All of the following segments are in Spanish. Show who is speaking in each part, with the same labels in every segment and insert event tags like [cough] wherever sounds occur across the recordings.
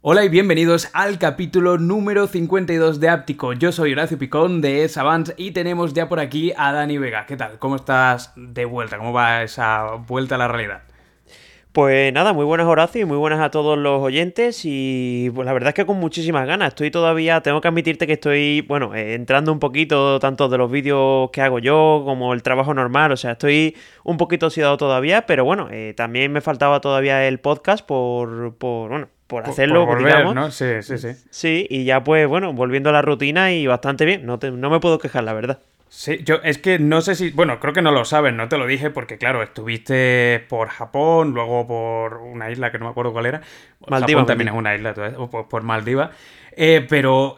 Speaker 1: Hola y bienvenidos al capítulo número 52 de Áptico. Yo soy Horacio Picón de Savants y tenemos ya por aquí a Dani Vega. ¿Qué tal? ¿Cómo estás de vuelta? ¿Cómo va esa vuelta a la realidad?
Speaker 2: Pues nada, muy buenas Horacio y muy buenas a todos los oyentes y pues la verdad es que con muchísimas ganas. Estoy todavía, tengo que admitirte que estoy, bueno, eh, entrando un poquito tanto de los vídeos que hago yo como el trabajo normal, o sea, estoy un poquito oxidado todavía, pero bueno, eh, también me faltaba todavía el podcast por, por bueno, por hacerlo,
Speaker 1: por volver, digamos. ¿no? Sí, sí, sí.
Speaker 2: Sí, y ya pues bueno, volviendo a la rutina y bastante bien, no, te, no me puedo quejar, la verdad.
Speaker 1: Sí, yo es que no sé si, bueno, creo que no lo sabes, no te lo dije porque claro, estuviste por Japón, luego por una isla que no me acuerdo cuál era.
Speaker 2: Maldiva.
Speaker 1: Japón también es una isla, o por, por Maldiva. Eh, pero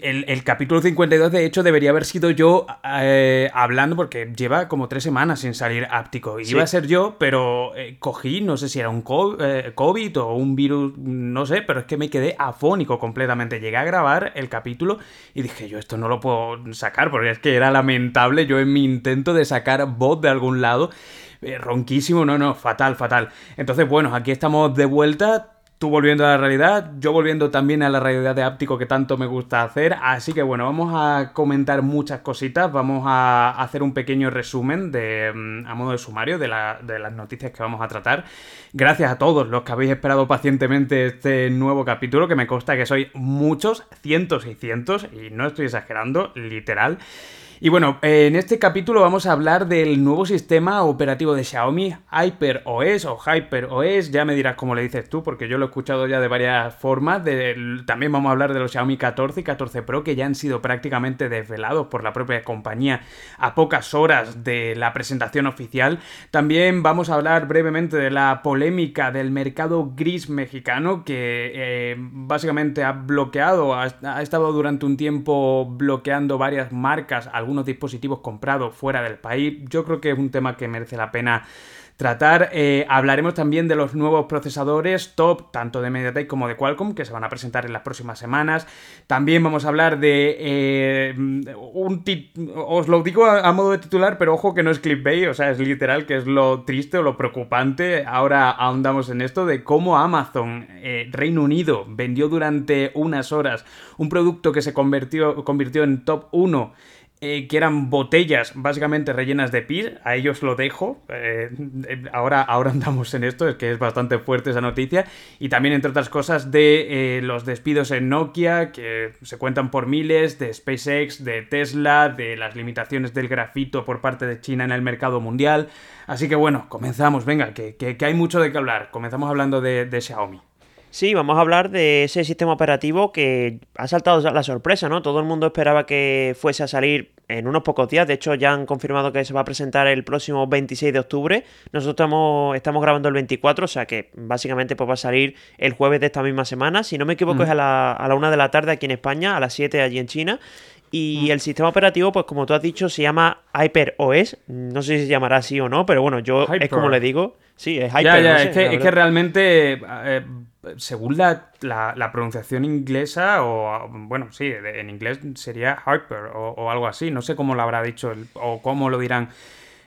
Speaker 1: el, el, capítulo 52, de hecho, debería haber sido yo eh, hablando, porque lleva como tres semanas sin salir áptico. Y
Speaker 2: Sí.
Speaker 1: iba a ser yo, pero eh, cogí, no sé si era un co- eh, COVID o un virus, no sé, pero es que me quedé afónico completamente. Llegué a grabar el capítulo y dije, yo esto no lo puedo sacar, porque es que era lamentable yo en mi intento de sacar voz de algún lado. eh, ronquísimo, no, no, fatal, fatal. Entonces, bueno, aquí estamos de vuelta. Tú volviendo a la realidad, yo volviendo también a la realidad de áptico que tanto me gusta hacer. Así que bueno, vamos a comentar muchas cositas, vamos a hacer un pequeño resumen de, mm, a modo de sumario de, de las noticias que vamos a tratar. Gracias a todos los que habéis esperado pacientemente este nuevo capítulo, que me consta que sois muchos, cientos y cientos, y no estoy exagerando, literal. Y bueno, en este capítulo vamos a hablar del nuevo sistema operativo de Xiaomi, HyperOS o HyperOS, ya me dirás cómo le dices tú, porque yo lo he escuchado ya de varias formas. también vamos a hablar de los Xiaomi 14 y 14 Pro, que ya han sido prácticamente desvelados por la propia compañía a pocas horas de la presentación oficial. También vamos a hablar brevemente de la polémica del mercado gris mexicano, que eh, básicamente ha bloqueado, ha, ha estado durante un tiempo bloqueando varias marcas, algunos dispositivos comprados fuera del país. Yo creo que es un tema que merece la pena tratar. Eh, hablaremos también de los nuevos procesadores top, tanto de MediaTek como de Qualcomm, que se van a presentar en las próximas semanas. También vamos a hablar de eh, un os lo digo a, a, modo de titular, pero ojo que no es clickbait, o sea, es literal, que es lo triste o lo preocupante. Ahora ahondamos en esto de cómo Amazon, eh, Reino Unido, vendió durante unas horas un producto que se convirtió, convirtió en top 1 eh, que eran botellas básicamente rellenas de pis, a ellos lo dejo, eh, ahora, ahora [laughs] andamos en esto, es que es bastante fuerte esa noticia, y también entre otras cosas de eh, los despidos en Nokia, que se cuentan por miles, de SpaceX, de Tesla, de las limitaciones del grafito por parte de China en el mercado mundial, así que bueno, comenzamos, venga, que, que, hay mucho de qué hablar, comenzamos hablando de Xiaomi.
Speaker 2: Sí, vamos a hablar de ese sistema operativo que ha saltado la sorpresa, ¿no? Todo el mundo esperaba que fuese a salir en unos pocos días. De hecho, ya han confirmado que se va a presentar el próximo 26 de octubre. Nosotros estamos, estamos grabando el 24, o sea que básicamente pues va a salir el jueves de esta misma semana. Si no me equivoco, mm. es a la, a la una de la tarde aquí en España, a las 7 allí en China. Y el sistema operativo, pues como tú has dicho, se llama HyperOS. No sé si se llamará así o no, pero bueno, yo Hyper. es como le digo. Sí, es Hyper.
Speaker 1: Ya, ya,
Speaker 2: no sé,
Speaker 1: es, que, es, que, realmente, eh, según la, la, la, pronunciación inglesa, o bueno, sí, en inglés sería Hyper o, o, algo así. No sé cómo lo habrá dicho el, o cómo lo dirán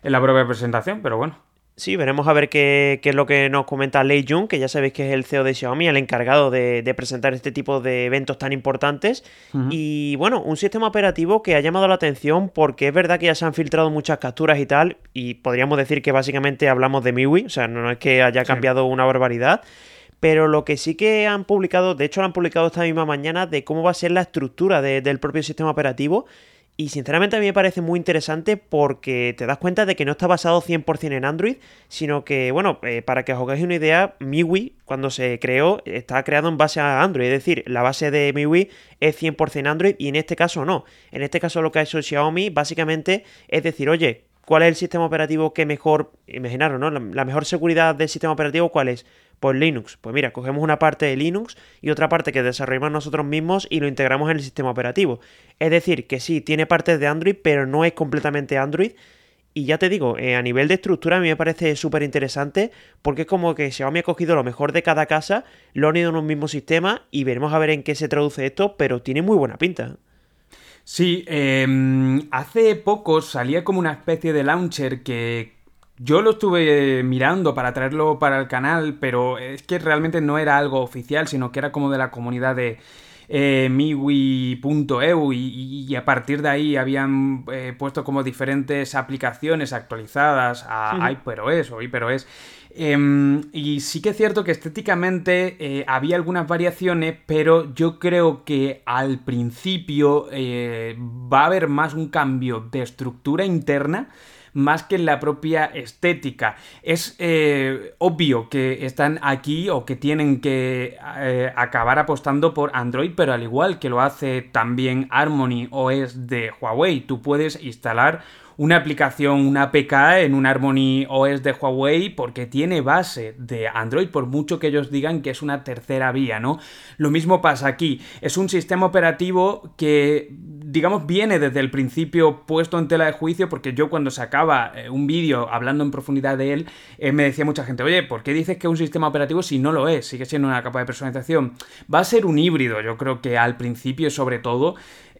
Speaker 1: en la propia presentación, pero bueno.
Speaker 2: Sí, veremos a ver qué, qué, es lo que nos comenta Lei Jun, que ya sabéis que es el CEO de Xiaomi, el encargado de, de presentar este tipo de eventos tan importantes. Uh -huh. Y bueno, un sistema operativo que ha llamado la atención porque es verdad que ya se han filtrado muchas capturas y tal, y podríamos decir que básicamente hablamos de MIUI, o sea, no es que haya cambiado sí. una barbaridad. Pero lo que sí que han publicado, de hecho lo han publicado esta misma mañana, de cómo va a ser la estructura de, del propio sistema operativo. Y sinceramente a mí me parece muy interesante porque te das cuenta de que no está basado 100% en Android, sino que, bueno, eh, para que os hagáis una idea, MIUI cuando se creó está creado en base a Android, es decir, la base de MIUI es 100% Android y en este caso no. En este caso lo que ha hecho Xiaomi básicamente es decir, oye, ¿cuál es el sistema operativo que mejor, imaginaros, ¿no? La, la mejor seguridad del sistema operativo, ¿cuál es? Pues Linux. Pues mira, cogemos una parte de Linux y otra parte que desarrollamos nosotros mismos y lo integramos en el sistema operativo. Es decir, que sí, tiene partes de Android, pero no es completamente Android. Y ya te digo, eh, a nivel de estructura a mí me parece súper interesante porque es como que Xiaomi ha cogido lo mejor de cada casa, lo han ido en un mismo sistema y veremos a ver en qué se traduce esto, pero tiene muy buena pinta.
Speaker 1: Sí, eh, hace poco salía como una especie de launcher que yo lo estuve mirando para traerlo para el canal, pero es que realmente no era algo oficial, sino que era como de la comunidad de eh, miwi.eu y, a partir de ahí habían eh, puesto como diferentes aplicaciones actualizadas a HyperOS o HyperOS. Em, y sí que es cierto que estéticamente eh, había algunas variaciones, pero yo creo que al principio eh, va a haber más un cambio de estructura interna más que en la propia estética. Es eh, obvio que están aquí o que tienen que eh, acabar apostando por Android, pero al igual que lo hace también Harmony OS de Huawei, tú puedes instalar una aplicación, una APK en un Harmony OS de Huawei porque tiene base de Android, por mucho que ellos digan que es una tercera vía, ¿no? Lo mismo pasa aquí. Es un sistema operativo que, digamos, viene desde el principio puesto en tela de juicio porque yo cuando sacaba eh, un vídeo hablando en profundidad de él, eh, me decía mucha gente, oye, ¿por qué dices que es un sistema operativo si no lo es? Sigue siendo una capa de personalización. Va a ser un híbrido, yo creo que al principio sobre todo.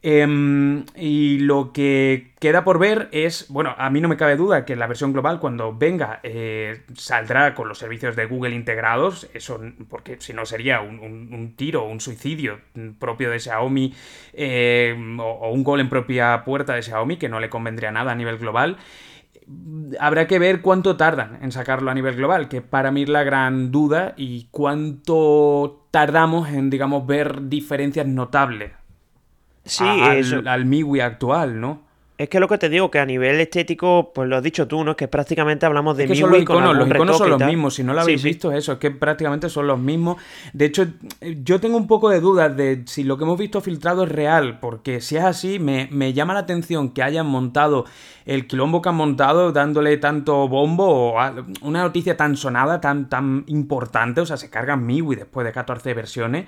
Speaker 1: Em, y lo que queda por ver es, bueno, a mí no me cabe duda que la versión global cuando venga eh, saldrá con los servicios de Google integrados, eso porque si no sería un, tiro, un suicidio propio de Xiaomi eh, o, un gol en propia puerta de Xiaomi que no le convendría nada a nivel global. Habrá que ver cuánto tardan en sacarlo a nivel global, que para mí es la gran duda, y cuánto tardamos en, digamos, ver diferencias notables
Speaker 2: sí,
Speaker 1: al, al MIUI actual, ¿no?
Speaker 2: Es que lo que te digo, que a nivel estético, pues lo has dicho tú, ¿no? Es que prácticamente hablamos de
Speaker 1: es que
Speaker 2: MIUI
Speaker 1: los iconos, los iconos son los mismos. Si no lo habéis visto, eso, es que prácticamente son los mismos. De hecho, yo tengo un poco de dudas de si lo que hemos visto filtrado es real, porque si es así, me, me llama la atención que hayan montado el quilombo que han montado, dándole tanto bombo, o una noticia tan sonada, tan, tan importante, o sea, se cargan MIUI después de 14 versiones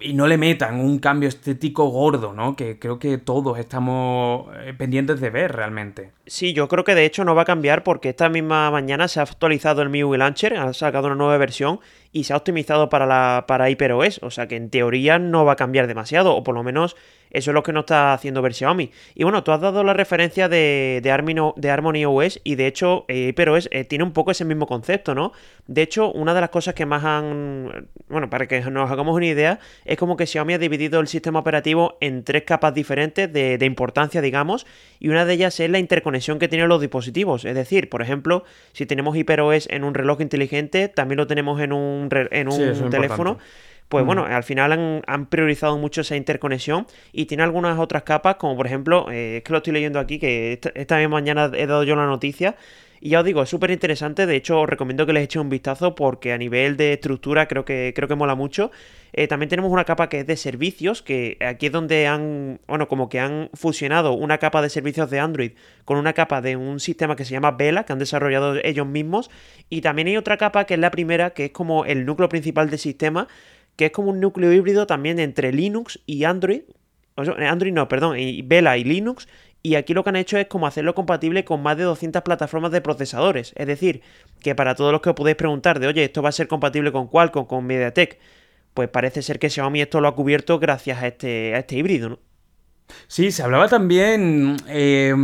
Speaker 1: y no le metan un cambio estético gordo, ¿no? Que creo que todos estamos eh, pendientes de ver realmente.
Speaker 2: Sí, yo creo que de hecho no va a cambiar porque esta misma mañana se ha actualizado el MIUI Launcher, ha sacado una nueva versión y se ha optimizado para la para HyperOS, o sea que en teoría no va a cambiar demasiado, o por lo menos eso es lo que no está haciendo ver Xiaomi. Y bueno, tú has dado la referencia de, de, Harmony, de Harmony OS y de hecho eh, HyperOS eh, tiene un poco ese mismo concepto, ¿no? De hecho, una de las cosas que más han... Bueno, para que nos hagamos una idea, es como que Xiaomi ha dividido el sistema operativo en tres capas diferentes de, de importancia, digamos, y una de ellas es la interconexión que tienen los dispositivos. Es decir, por ejemplo, si tenemos HyperOS en un reloj inteligente, también lo tenemos en un, en un teléfono. Pues bueno, al final han, priorizado mucho esa interconexión y tiene algunas otras capas, como por ejemplo, eh, es que lo estoy leyendo aquí, que esta, esta misma mañana he dado yo la noticia, y ya os digo, es súper interesante. De hecho, os recomiendo que les eche un vistazo porque a nivel de estructura creo que, creo que mola mucho. Eh, también tenemos una capa que es de servicios, que aquí es donde han, bueno, como que han fusionado una capa de servicios de Android con una capa de un sistema que se llama Vela, que han desarrollado ellos mismos. Y también hay otra capa que es la primera, que es como el núcleo principal del sistema, que es como un núcleo híbrido también entre Linux y Android. Android no, perdón, y Vela y Linux y aquí lo que han hecho es como hacerlo compatible con más de 200 plataformas de procesadores. Es decir, que para todos los que os podéis preguntar de, oye, ¿esto va a ser compatible con Qualcomm, con MediaTek? Pues parece ser que Xiaomi esto lo ha cubierto gracias a este, a este híbrido, ¿no?
Speaker 1: Sí, se hablaba también, eh,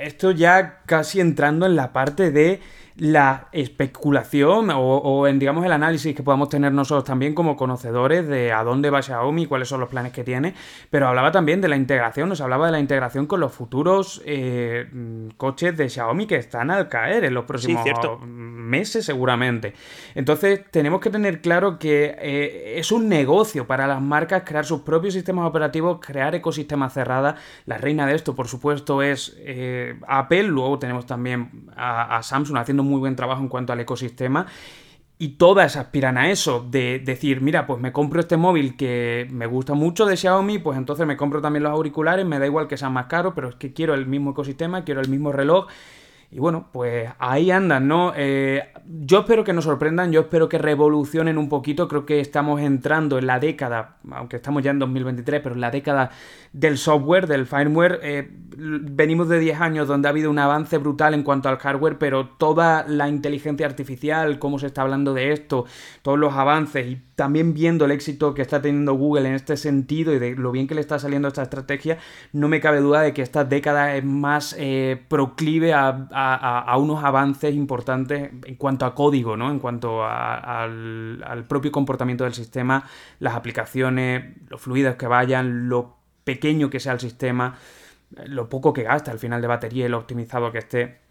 Speaker 1: esto ya casi entrando en la parte de la especulación o, en, digamos, el análisis que podamos tener nosotros también como conocedores de a dónde va Xiaomi, cuáles son los planes que tiene, pero hablaba también de la integración, nos hablaba de la integración con los futuros eh, coches de Xiaomi que están al caer en los próximos meses seguramente. Entonces tenemos que tener claro que eh, es un negocio para las marcas crear sus propios sistemas operativos, crear ecosistemas cerrados. La reina de esto, por supuesto, es eh, Apple, luego tenemos también a Samsung haciendo muy buen trabajo en cuanto al ecosistema. Y todas aspiran a eso, de decir, mira, pues me compro este móvil que me gusta mucho de Xiaomi, pues entonces me compro también los auriculares, me da igual que sean más caros, pero es que quiero el mismo ecosistema, quiero el mismo reloj y bueno, pues ahí andan, ¿no? Eh, yo espero que nos sorprendan, yo espero que revolucionen un poquito, creo que estamos entrando en la década, aunque estamos ya en 2023, pero en la década del software, del firmware. Eh, venimos de 10 años donde ha habido un avance brutal en cuanto al hardware, pero toda la inteligencia artificial, cómo se está hablando de esto, todos los avances y también viendo el éxito que está teniendo Google en este sentido y de lo bien que le está saliendo esta estrategia, no me cabe duda de que esta década es más eh, proclive a, unos avances importantes en cuanto a código, ¿no? En cuanto al, al propio comportamiento del sistema, las aplicaciones, lo fluidas que vayan, lo pequeño que sea el sistema, lo poco que gasta al final de batería y lo optimizado que esté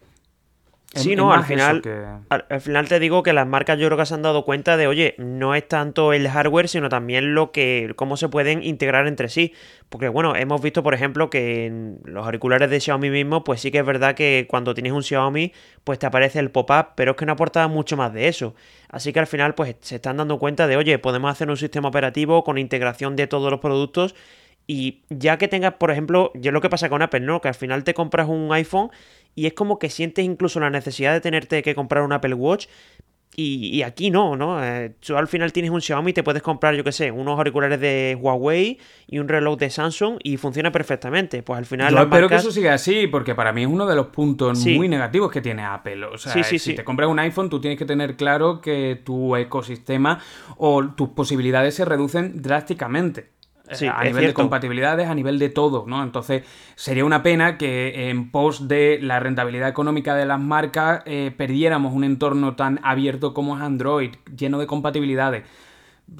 Speaker 2: Sí, no, al final, al, final te digo que las marcas yo creo que se han dado cuenta de, oye, no es tanto el hardware, sino también lo que, cómo se pueden integrar entre sí. Porque bueno, hemos visto, por ejemplo, que en los auriculares de Xiaomi mismo, pues sí que es verdad que cuando tienes un Xiaomi, pues te aparece el pop-up, pero es que no aporta mucho más de eso. Así que al final, pues se están dando cuenta de, oye, podemos hacer un sistema operativo con integración de todos los productos y ya que tengas, por ejemplo, yo lo que pasa con Apple, ¿no? Que al final te compras un iPhone y es como que sientes incluso la necesidad de tenerte que comprar un Apple Watch. Y, aquí no, ¿no? Eh, tú al final tienes un Xiaomi y te puedes comprar, yo qué sé, unos auriculares de Huawei y un reloj de Samsung y funciona perfectamente. Pues al final.
Speaker 1: Yo espero que eso siga así, porque para mí es uno de los puntos muy negativos que tiene Apple. O sea, si te compras un iPhone, tú tienes que tener claro que tu ecosistema o tus posibilidades se reducen drásticamente. A nivel de compatibilidades, a nivel de todo, ¿no? Entonces, sería una pena que en pos de la rentabilidad económica de las marcas eh, perdiéramos un entorno tan abierto como es Android, lleno de compatibilidades.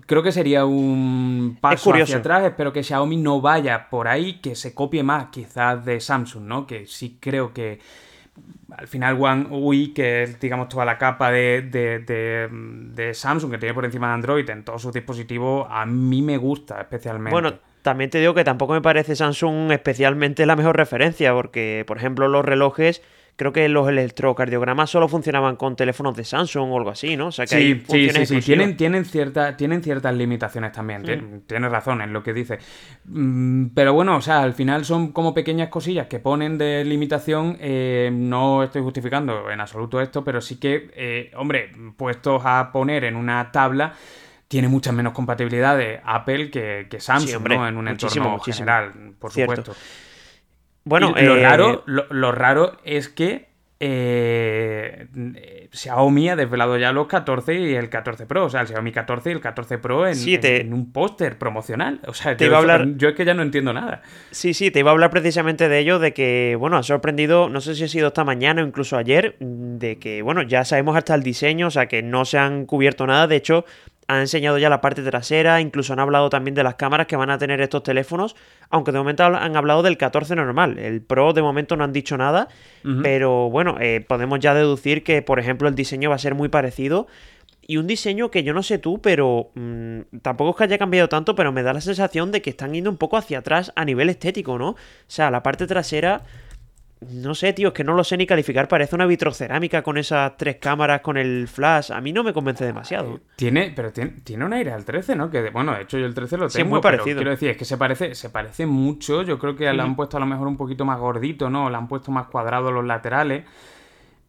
Speaker 1: Creo que sería un paso hacia atrás. Espero que Xiaomi no vaya por ahí, que se copie más quizás de Samsung, ¿no? Que sí creo que al final One UI, que es digamos toda la capa de, de, Samsung que tiene por encima de Android en todos sus dispositivos, a mí me gusta especialmente.
Speaker 2: Bueno, también te digo que tampoco me parece Samsung especialmente la mejor referencia, porque por ejemplo los relojes creo que los electrocardiogramas solo funcionaban con teléfonos de Samsung o algo así, ¿no? O sea que
Speaker 1: sí, sí, sí, sí, Tienen, tienen, tienen ciertas limitaciones también. Mm. Tienes razón en lo que dice. Mm, pero bueno, o sea, al final son como pequeñas cosillas que ponen de limitación. Eh, no estoy justificando en absoluto esto, pero sí que, eh, hombre, puestos a poner en una tabla tiene muchas menos compatibilidades Apple que, Samsung, ¿no? En un entorno general, por supuesto. Bueno, lo, eh, raro, lo, raro es que eh, Xiaomi ha desvelado ya los 14 y el 14 Pro, o sea, el Xiaomi 14 y el 14 Pro en, un póster promocional. O sea, te yo, iba a hablar... yo es que ya no entiendo nada.
Speaker 2: Sí, sí, te iba a hablar precisamente de ello, de que, bueno, ha sorprendido, no sé si ha sido esta mañana o incluso ayer, de que, bueno, ya sabemos hasta el diseño, o sea, que no se han cubierto nada. De hecho, han enseñado ya la parte trasera, incluso han hablado también de las cámaras que van a tener estos teléfonos, aunque de momento han hablado del 14 normal. El Pro de momento no han dicho nada, pero bueno, eh, podemos ya deducir que, por ejemplo, el diseño va a ser muy parecido. Y un diseño que yo no sé tú, pero mm, tampoco es que haya cambiado tanto, pero me da la sensación de que están yendo un poco hacia atrás a nivel estético, ¿no? O sea, la parte trasera no sé, tío, es que no lo sé ni calificar. Parece una vitrocerámica con esas tres cámaras, con el flash. A mí no me convence demasiado.
Speaker 1: Tiene, pero tiene, un aire al 13, ¿no? Que bueno, de hecho yo el 13 lo tengo. Sí, muy parecido. quiero decir, es que se parece, se parece mucho. Yo creo que le han puesto a lo mejor un poquito más gordito, ¿no? Le han puesto más cuadrados los laterales.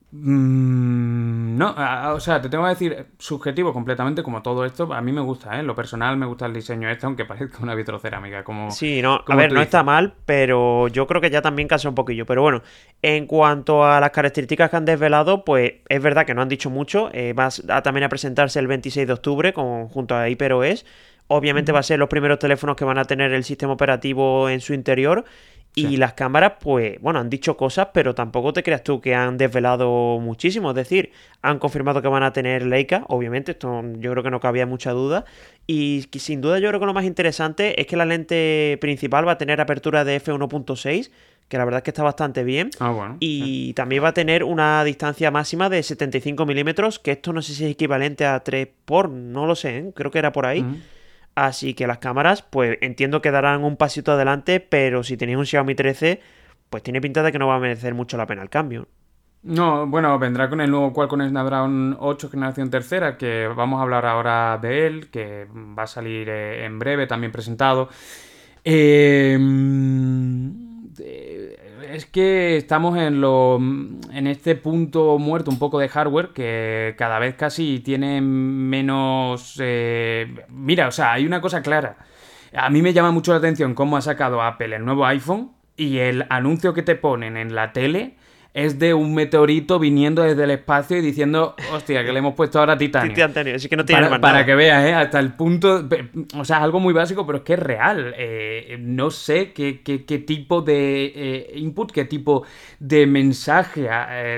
Speaker 1: Mm, no, o sea, te tengo que decir, subjetivo completamente como todo esto, a mí me gusta, ¿eh? lo personal me gusta el diseño este, aunque [laughs] parezca una vitrocerámica, como...
Speaker 2: Sí, no, a ver, no está mal, pero yo creo que ya también casa un poquillo, pero bueno, en cuanto a las características que han desvelado, pues es verdad que no han dicho mucho, eh, va a, también a presentarse el 26 de octubre con, junto a HyperOS, obviamente va a ser los primeros teléfonos que van a tener el sistema operativo en su interior y las cámaras, pues, bueno, han dicho cosas, pero tampoco te creas tú que han desvelado muchísimo. Es decir, han confirmado que van a tener Leica, obviamente, esto yo creo que no cabía mucha duda. Y sin duda yo creo que lo más interesante es que la lente principal va a tener apertura de f1.6, que la verdad es que está bastante bien.
Speaker 1: Ah, bueno.
Speaker 2: Y también va a tener una distancia máxima de 75 milímetros, que esto no sé si es equivalente a 3 por, no lo sé, ¿eh? creo que era por ahí. Así que las cámaras, pues entiendo que darán un pasito adelante, pero si tenéis un Xiaomi 13, pues tiene pinta de que no va a merecer mucho la pena el cambio.
Speaker 1: No, bueno, vendrá con el nuevo Qualcomm Snapdragon 8 generación tercera, que vamos a hablar ahora de él, que va a salir eh, en breve, también presentado. Eh, es que estamos en, lo, en este punto muerto un poco de hardware que cada vez casi tiene menos... Eh, mira, o sea, hay una cosa clara. A mí me llama mucho la atención cómo ha sacado Apple el nuevo iPhone y el anuncio que te ponen en la tele es de un meteorito viniendo desde el espacio y diciendo, hostia, que le hemos puesto ahora titanio.
Speaker 2: titanio, así que no tiene
Speaker 1: para, para que veas, ¿eh? hasta el punto, o sea, algo muy básico, pero es que es real. Eh, no sé qué, qué, qué tipo de eh, input, qué tipo de mensaje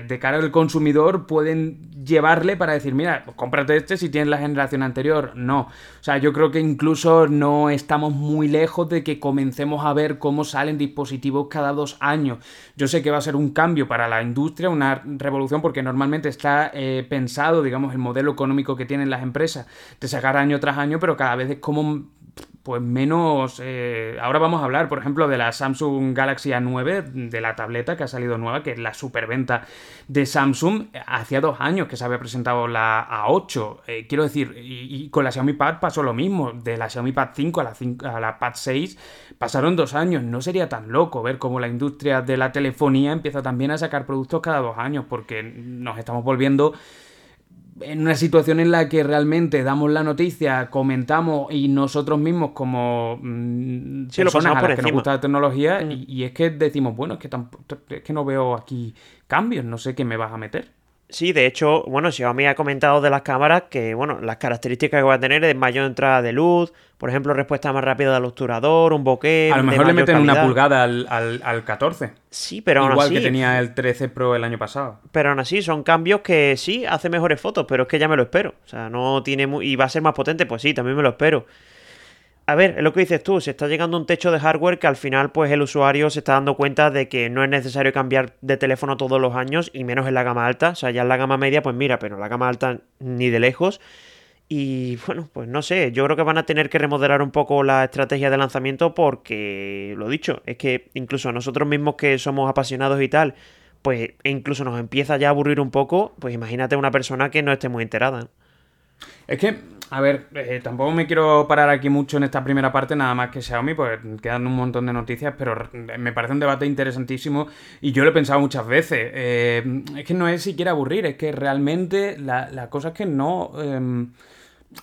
Speaker 1: de cara al consumidor pueden llevarle para decir, mira, cómprate este si tienes la generación anterior. No. O sea, yo creo que incluso no estamos muy lejos de que comencemos a ver cómo salen dispositivos cada dos años. Yo sé que va a ser un cambio para la industria, una revolución, porque normalmente está eh, pensado, digamos, el modelo económico que tienen las empresas de sacar año tras año, pero cada vez es como pues menos... Eh, ahora vamos a hablar, por ejemplo, de la Samsung Galaxy A9, de la tableta que ha salido nueva, que es la superventa de Samsung. Hacía dos años que se había presentado la A8. Eh, quiero decir, y, con la Xiaomi Pad pasó lo mismo. De la Xiaomi Pad 5 a la, 5, a la Pad 6 pasaron dos años. No sería tan loco ver cómo la industria de la telefonía empieza también a sacar productos cada dos años, porque nos estamos volviendo en una situación en la que realmente damos la noticia, comentamos y nosotros mismos como mm, personas a las que nos gusta la tecnología mm. y, es que decimos, bueno, es que, es que no veo aquí cambios, no sé qué me vas a meter.
Speaker 2: Sí, de hecho, bueno, Xiaomi ha comentado de las cámaras que, bueno, las características que va a tener es mayor entrada de luz, por ejemplo, respuesta más rápida del obturador, un bokeh.
Speaker 1: A lo mejor le meten una pulgada al, al, 14.
Speaker 2: Sí, pero
Speaker 1: aún
Speaker 2: Igual
Speaker 1: que tenía el 13 Pro el año pasado.
Speaker 2: Pero aún así, son cambios que sí, hace mejores fotos, pero es que ya me lo espero. O sea, no tiene. Y va a ser más potente, pues sí, también me lo espero a ver, es lo que dices tú, se está llegando un techo de hardware que al final pues el usuario se está dando cuenta de que no es necesario cambiar de teléfono todos los años y menos en la gama alta, o sea, ya en la gama media pues mira, pero en la gama alta ni de lejos. Y bueno, pues no sé, yo creo que van a tener que remodelar un poco la estrategia de lanzamiento porque, lo dicho, es que incluso nosotros mismos que somos apasionados y tal, pues incluso nos empieza ya a aburrir un poco, pues imagínate una persona que no esté muy enterada.
Speaker 1: Es que a ver, eh, tampoco me quiero parar aquí mucho en esta primera parte, nada más que Xiaomi, pues quedan un montón de noticias, pero me parece un debate interesantísimo y yo lo he pensado muchas veces. Eh, es que no es siquiera aburrir, es que realmente la, cosa es que no... Em,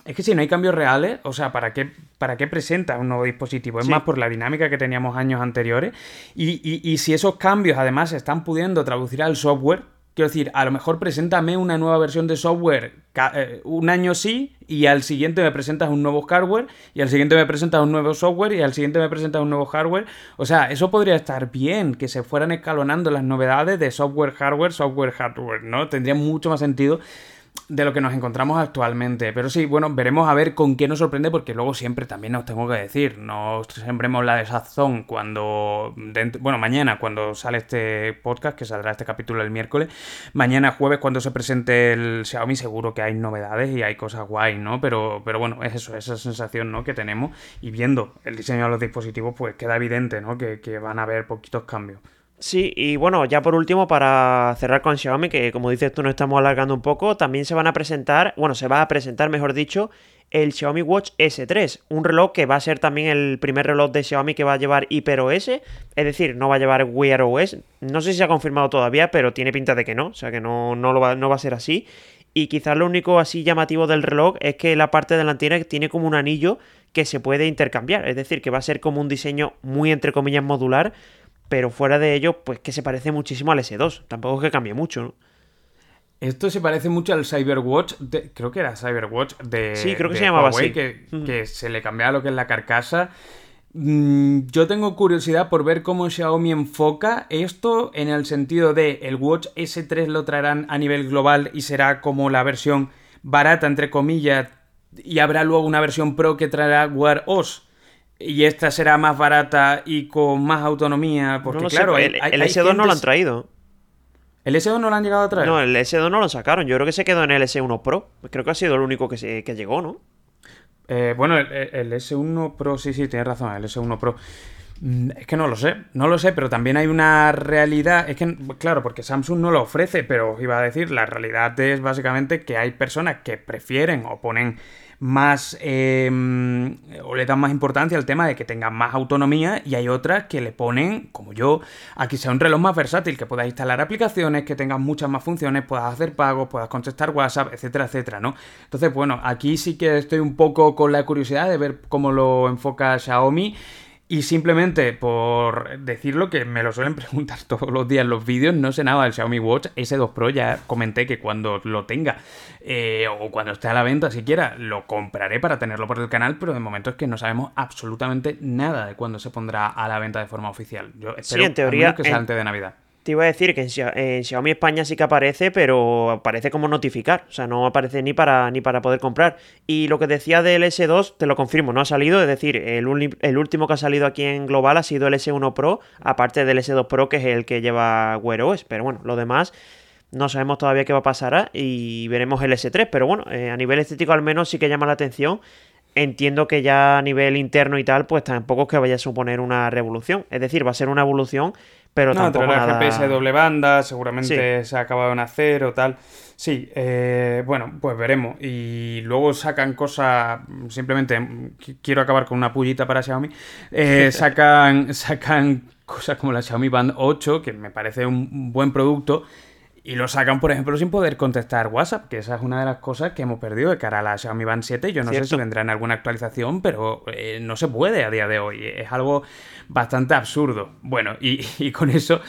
Speaker 1: es que si no hay cambios reales, o sea, ¿para qué, para qué presenta un nuevo dispositivo? Es más por la dinámica que teníamos años anteriores. Y, y si esos cambios además se están pudiendo traducir al software, Quiero decir, a lo mejor preséntame una nueva versión de software eh, un año sí y al siguiente me presentas un nuevo hardware y al siguiente me presentas un nuevo software y al siguiente me presentas un nuevo hardware. O sea, eso podría estar bien, que se fueran escalonando las novedades de software, hardware, software, hardware, ¿no? Tendría mucho más sentido de lo que nos encontramos actualmente. Pero sí, bueno, veremos a ver con qué nos sorprende, porque luego siempre también nos tengo que decir, no sembremos la desazón cuando, bueno, mañana cuando sale este podcast, que saldrá este capítulo el miércoles, mañana jueves cuando se presente el Xiaomi seguro que hay novedades y hay cosas guay, ¿no? Pero, pero bueno, es eso, esa sensación, ¿no? Que tenemos y viendo el diseño de los dispositivos, pues queda evidente, ¿no? Que, que van a haber poquitos cambios.
Speaker 2: Sí, y bueno, ya por último, para cerrar con Xiaomi, que como dices tú, nos estamos alargando un poco, también se van a presentar, bueno, se va a presentar, mejor dicho, el Xiaomi Watch S3, un reloj que va a ser también el primer reloj de Xiaomi que va a llevar HyperOS, es decir, no va a llevar Wear OS, no sé si se ha confirmado todavía, pero tiene pinta de que no, o sea que no, no, lo va, no va a ser así. Y quizás lo único así llamativo del reloj es que la parte delantera tiene como un anillo que se puede intercambiar, es decir, que va a ser como un diseño muy entre comillas modular, pero fuera de ello, pues que se parece muchísimo al S2. Tampoco es que cambie mucho, ¿no?
Speaker 1: Esto se parece mucho al Cyberwatch, creo que era Cyberwatch de,
Speaker 2: sí, creo que se llamaba así.
Speaker 1: Que, que se le cambiaba lo que es la carcasa. Mm, yo tengo curiosidad por ver cómo Xiaomi enfoca esto en el sentido de el Watch S3 lo traerán a nivel global y será como la versión barata, entre comillas, y habrá luego una versión Pro que traerá Wear OS y esta será más barata y con más autonomía. Porque, claro,
Speaker 2: el, S2 no lo han traído.
Speaker 1: ¿El S2 no lo han llegado a traer?
Speaker 2: No, el S2 no lo sacaron. Yo creo que se quedó en el S1 Pro. Creo que ha sido el único que, se, que llegó, ¿no?
Speaker 1: Eh, bueno, el, S1 Pro, sí, sí, tienes razón, el S1 Pro. Mm, es que no lo sé, no lo sé, pero también hay una realidad. Es que, claro, porque Samsung no lo ofrece, pero iba a decir, la realidad es básicamente que hay personas que prefieren o ponen más em, o le dan más importancia al tema de que tenga más autonomía y hay otras que le ponen, como yo, a que sea un reloj más versátil, que puedas instalar aplicaciones, que tengas muchas más funciones, puedas hacer pagos, puedas contestar WhatsApp, etcétera, etcétera, ¿no? Entonces, bueno, aquí sí que estoy un poco con la curiosidad de ver cómo lo enfoca Xiaomi. Y simplemente por decirlo, que me lo suelen [laughs] preguntar todos los días en los vídeos, no sé nada del Xiaomi Watch S2 Pro, ya comenté que cuando lo tenga eh, o cuando esté a la venta siquiera, lo compraré para tenerlo por el canal, pero de momento es que no sabemos absolutamente nada de cuándo se pondrá a la venta de forma oficial. Yo espero
Speaker 2: en teoría,
Speaker 1: que sea antes de Navidad.
Speaker 2: Te iba a decir que en, Xiaomi España sí que aparece, pero aparece como notificar. O sea, no aparece ni para, ni para poder comprar. Y lo que decía del S2, te lo confirmo, no ha salido. Es decir, el, último que ha salido aquí en global ha sido el S1 Pro, aparte del S2 Pro, que es el que lleva Wear OS. Pero bueno, lo demás no sabemos todavía qué va a pasar y veremos el S3. Pero bueno, eh, a nivel estético al menos sí que llama la atención. Entiendo que ya a nivel interno y tal, pues tampoco es que vaya a suponer una revolución. Es decir, va a ser una evolución, pero no, tampoco nada...
Speaker 1: GPS doble banda, seguramente se ha acabado de nacer o tal. Sí, eh, bueno, pues veremos. Y luego sacan cosas, simplemente quiero acabar con una pullita para Xiaomi, eh, [laughs] sacan, sacan cosas como la Xiaomi Band 8, que me parece un buen producto, y lo sacan, por ejemplo, sin poder contestar WhatsApp, que esa es una de las cosas que hemos perdido de cara a la Xiaomi Band 7. Yo no sé si vendrá en alguna actualización, pero eh, no se puede a día de hoy. Es algo bastante absurdo. Bueno, y, [laughs] con eso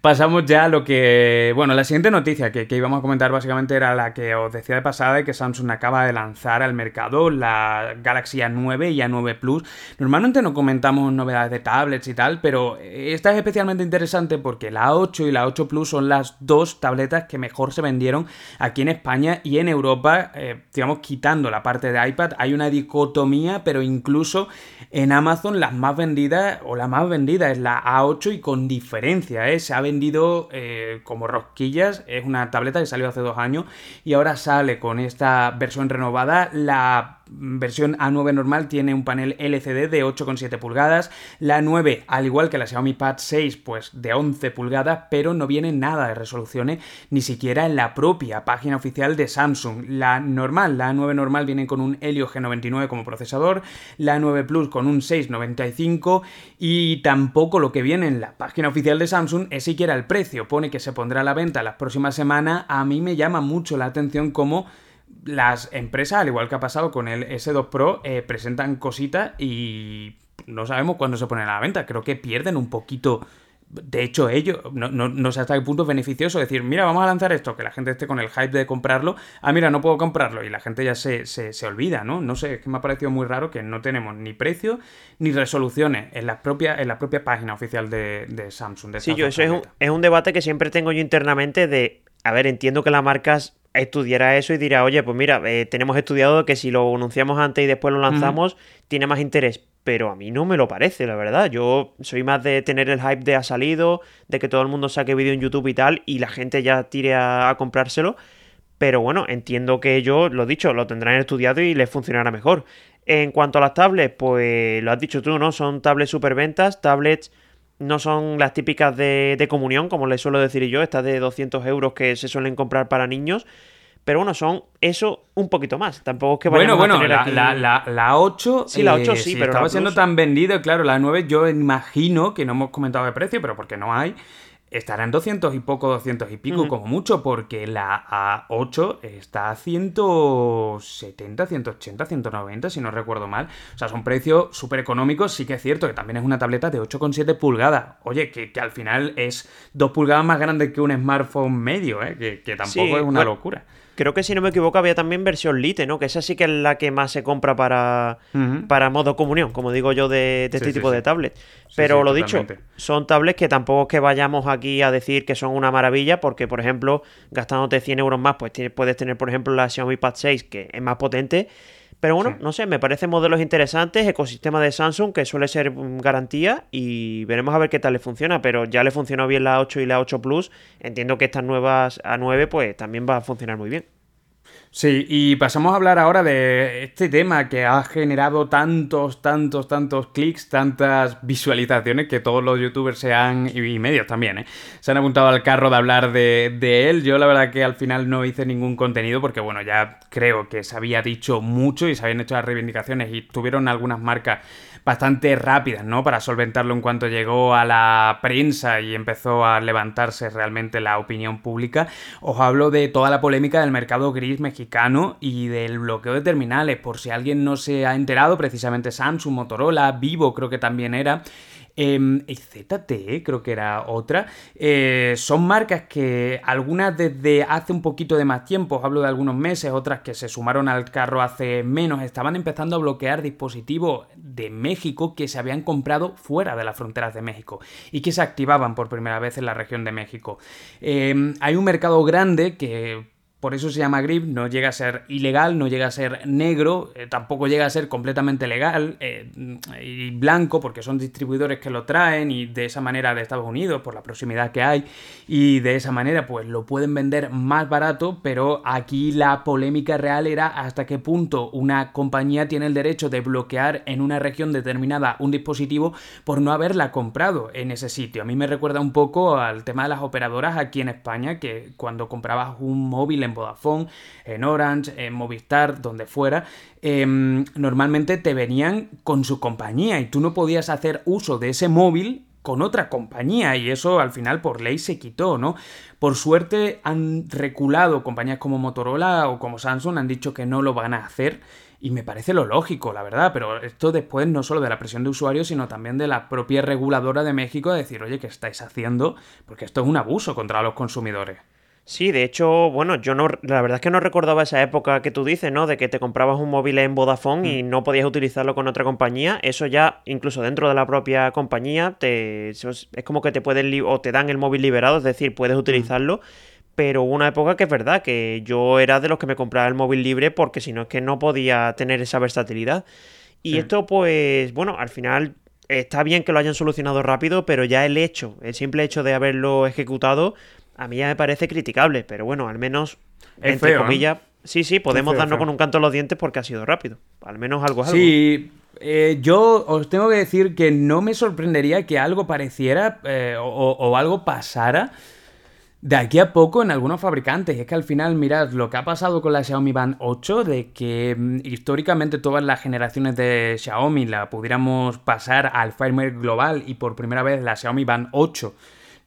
Speaker 1: pasamos ya a lo que... Bueno, la siguiente noticia que, íbamos a comentar básicamente era la que os decía de pasada, de que Samsung acaba de lanzar al mercado la Galaxy A9 y A9 Plus. Normalmente no comentamos novedades de tablets y tal, pero esta es especialmente interesante porque la A8 y la 8 Plus son las dos tablets que mejor se vendieron aquí en España y en Europa, eh, digamos, quitando la parte de iPad, hay una dicotomía, pero incluso en Amazon las más vendidas, o la más vendida es la A8 y con diferencia, ¿eh? se ha vendido eh, como rosquillas, es una tableta que salió hace dos años y ahora sale con esta versión renovada la versión A9 normal tiene un panel LCD de 8,7 pulgadas, la 9 al igual que la Xiaomi Pad 6 pues de 11 pulgadas, pero no viene nada de resoluciones ni siquiera en la propia página oficial de Samsung. La normal, la A9 normal viene con un Helio G99 como procesador, la A9 Plus con un 695 y tampoco lo que viene en la página oficial de Samsung es siquiera el precio, pone que se pondrá a la venta las próximas semanas, a mí me llama mucho la atención como las empresas, al igual que ha pasado con el S2 Pro, eh, presentan cositas y no sabemos cuándo se ponen a la venta. Creo que pierden un poquito. De hecho, ellos, no, sé hasta qué punto es beneficioso decir, mira, vamos a lanzar esto, que la gente esté con el hype de comprarlo. Ah, mira, no puedo comprarlo y la gente ya se, se, olvida, ¿no? No sé, es que me ha parecido muy raro que no tenemos ni precio ni resoluciones en la propia, en la propia página oficial de, Samsung.
Speaker 2: sí, yo, eso es un, es un debate que siempre tengo yo internamente de, a ver, entiendo que las marcas estudiará eso y dirá, oye, pues mira, eh, tenemos estudiado que si lo anunciamos antes y después lo lanzamos, tiene más interés. Pero a mí no me lo parece, la verdad. Yo soy más de tener el hype de ha salido, de que todo el mundo saque vídeo en YouTube y tal, y la gente ya tire a, comprárselo. Pero bueno, entiendo que ellos, lo dicho, lo tendrán estudiado y les funcionará mejor. En cuanto a las tablets, pues lo has dicho tú, ¿no? Son tablets superventas, tablets no son las típicas de, comunión, como les suelo decir yo, estas de 200 euros que se suelen comprar para niños. Pero bueno, son eso un poquito más. Tampoco es que
Speaker 1: Bueno, bueno, la, la, la, 8.
Speaker 2: Sí, la 8 sí,
Speaker 1: pero. Estaba siendo tan vendido, claro, la 9 yo imagino que no hemos comentado de precio, pero porque no hay estará en 200 y poco, 200 y pico, como mucho, porque la A8 está a 170, 180, 190, si no recuerdo mal. O sea, son precios súper económicos. Sí que es cierto que también es una tableta de 8,7 pulgadas. Oye, que, al final es 2 pulgadas más grande que un smartphone medio, ¿eh? que, tampoco es una locura.
Speaker 2: Creo que si no me equivoco había también versión Lite, ¿no? Que esa sí que es la que más se compra para, para modo comunión, como digo yo, de, este tipo de tablet. Pero lo dicho, son tablets que tampoco es que vayamos aquí a decir que son una maravilla, porque por ejemplo, gastándote 100 euros más, pues puedes tener por ejemplo la Xiaomi Pad 6, que es más potente pero bueno, no sé, me parecen modelos interesantes, ecosistema de Samsung que suele ser garantía y veremos a ver qué tal le funciona, pero ya le funcionó bien la 8 y la 8 Plus, entiendo que estas nuevas A9 pues también va a funcionar muy bien.
Speaker 1: Sí, y pasamos a hablar ahora de este tema que ha generado tantos, tantos, tantos clics, tantas visualizaciones que todos los youtubers se han, y medios también, ¿eh? se han apuntado al carro de hablar de, de, él. Yo la verdad que al final no hice ningún contenido porque bueno, ya creo que se había dicho mucho y se habían hecho las reivindicaciones y tuvieron algunas marcas bastante rápidas, ¿no? Para solventarlo en cuanto llegó a la prensa y empezó a levantarse realmente la opinión pública. Os hablo de toda la polémica del mercado gris mexicano y del bloqueo de terminales. Por si alguien no se ha enterado, precisamente Samsung, Motorola, Vivo creo que también era. Eh, ZTE, creo que era otra. Eh, son marcas que algunas desde hace un poquito de más tiempo, hablo de algunos meses, otras que se sumaron al carro hace menos, estaban empezando a bloquear dispositivos de México que se habían comprado fuera de las fronteras de México y que se activaban por primera vez en la región de México. Eh, hay un mercado grande que por eso se llama grip, no llega a ser ilegal, no llega a ser negro, eh, tampoco llega a ser completamente legal eh, y blanco, porque son distribuidores que lo traen y de esa manera de Estados Unidos, por la proximidad que hay, y de esa manera pues lo pueden vender más barato, pero aquí la polémica real era hasta qué punto una compañía tiene el derecho de bloquear en una región determinada un dispositivo por no haberla comprado en ese sitio. A mí me recuerda un poco al tema de las operadoras aquí en España, que cuando comprabas un móvil en Vodafone, en Orange, en Movistar, donde fuera, eh, normalmente te venían con su compañía y tú no podías hacer uso de ese móvil con otra compañía y eso al final por ley se quitó, ¿no? Por suerte han reculado compañías como Motorola o como Samsung, han dicho que no lo van a hacer y me parece lo lógico, la verdad, pero esto después no solo de la presión de usuarios, sino también de la propia reguladora de México de decir, oye, ¿qué estáis haciendo? Porque esto es un abuso contra los consumidores.
Speaker 2: Sí, de hecho, bueno, yo no, la verdad es que no recordaba esa época que tú dices, ¿no? De que te comprabas un móvil en Vodafone y no podías utilizarlo con otra compañía. Eso ya, incluso dentro de la propia compañía, te, es como que te pueden o te dan el móvil liberado, es decir, puedes utilizarlo. Pero hubo una época que es verdad, que yo era de los que me compraba el móvil libre porque si no es que no podía tener esa versatilidad. Y esto, pues, bueno, al final está bien que lo hayan solucionado rápido, pero ya el hecho, el simple hecho de haberlo ejecutado, a mí ya me parece criticable, pero bueno, al menos,
Speaker 1: Es
Speaker 2: entre
Speaker 1: feo, ¿eh?
Speaker 2: comillas, sí, sí, podemos
Speaker 1: feo,
Speaker 2: darnos
Speaker 1: feo.
Speaker 2: con un canto en los dientes porque ha sido rápido. Al menos algo es algo.
Speaker 1: Sí, eh, yo os tengo que decir que no me sorprendería que algo pareciera eh, o, o algo pasara de aquí a poco en algunos fabricantes. Y es que al final, mirad lo que ha pasado con la Xiaomi Band 8, de que mm, históricamente todas las generaciones de Xiaomi la pudiéramos pasar al firmware global y por primera vez la Xiaomi Band 8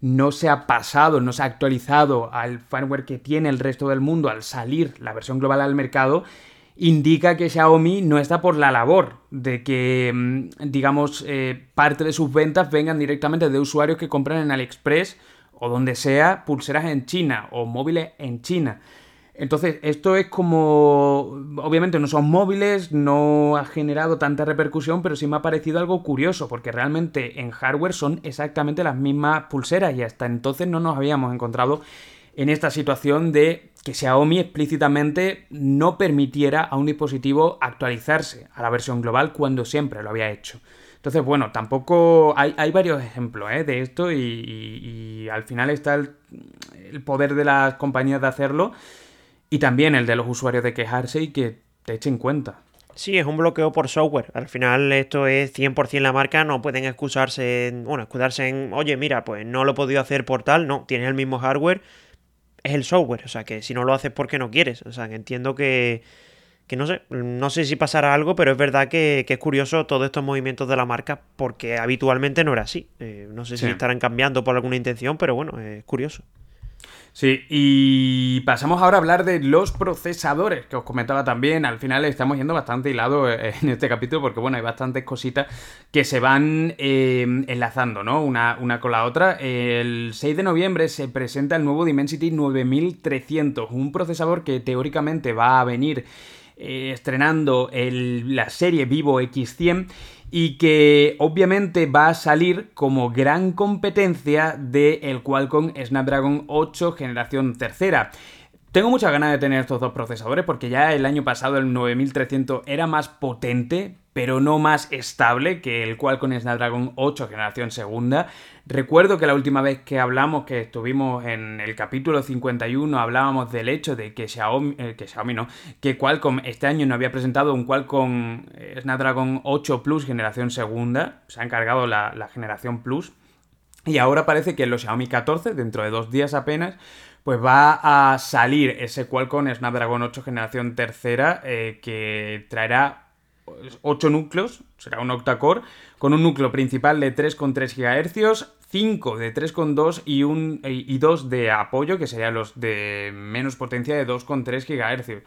Speaker 1: no se ha pasado, no se ha actualizado al firmware que tiene el resto del mundo al salir la versión global al mercado, indica que Xiaomi no está por la labor de que, mm, digamos, eh, parte de sus ventas vengan directamente de usuarios que compran en AliExpress o donde sea pulseras en China o móviles en China. Entonces, esto es como. Obviamente no son móviles, no ha generado tanta repercusión, pero sí me ha parecido algo curioso, porque realmente en hardware son exactamente las mismas pulseras y hasta entonces no nos habíamos encontrado en esta situación de que Xiaomi explícitamente no permitiera a un dispositivo actualizarse a la versión global cuando siempre lo había hecho. Entonces, bueno, tampoco hay, hay varios ejemplos ¿eh? de esto y, y- al final está el poder de las compañías de hacerlo y también el de los usuarios de quejarse y que te echen cuenta.
Speaker 2: Sí, es un bloqueo por software. Al final esto es 100% la marca, no pueden excusarse en, bueno, excusarse en, oye, mira, pues no lo he podido hacer por tal, no, tienes el mismo hardware, es el software, o sea, que si no lo haces porque no quieres, o sea, que entiendo que, que no sé, no sé si pasará algo, pero es verdad que, que es curioso todos estos movimientos de la marca porque habitualmente no era así. Eh, no sé si estarán cambiando por alguna intención, pero bueno, es curioso.
Speaker 1: Sí, y pasamos ahora a hablar de los procesadores, que os comentaba también. Al final estamos yendo bastante hilado eh, [laughs] en este capítulo porque, bueno, hay bastantes cositas que se van eh, enlazando, ¿no? Una, una con la otra. El 6 de noviembre se presenta el nuevo Dimensity 9300, un procesador que teóricamente va a venir eh, estrenando la serie Vivo X100 y que obviamente va a salir como gran competencia del Qualcomm Snapdragon 8 generación tercera. Tengo muchas ganas de tener estos dos procesadores porque ya el año pasado el 9300 era más potente, pero no más estable que el Qualcomm Snapdragon 8 generación segunda. Recuerdo que la última vez que hablamos, que estuvimos en el capítulo 51, hablábamos del hecho de que Xiaomi, eh, que Xiaomi no, que Qualcomm este año no había presentado un Qualcomm eh, Snapdragon 8 Plus generación segunda, se ha encargado la, generación Plus. Y ahora parece que en los Xiaomi 14, dentro de dos días apenas, pues va a salir ese Qualcomm Snapdragon 8 generación tercera eh, que traerá 8 núcleos, será un octa-core, con un núcleo principal de 3,3 GHz, 5 de 3,2 y, y 2 de apoyo, que serían los de menos potencia de 2,3 GHz.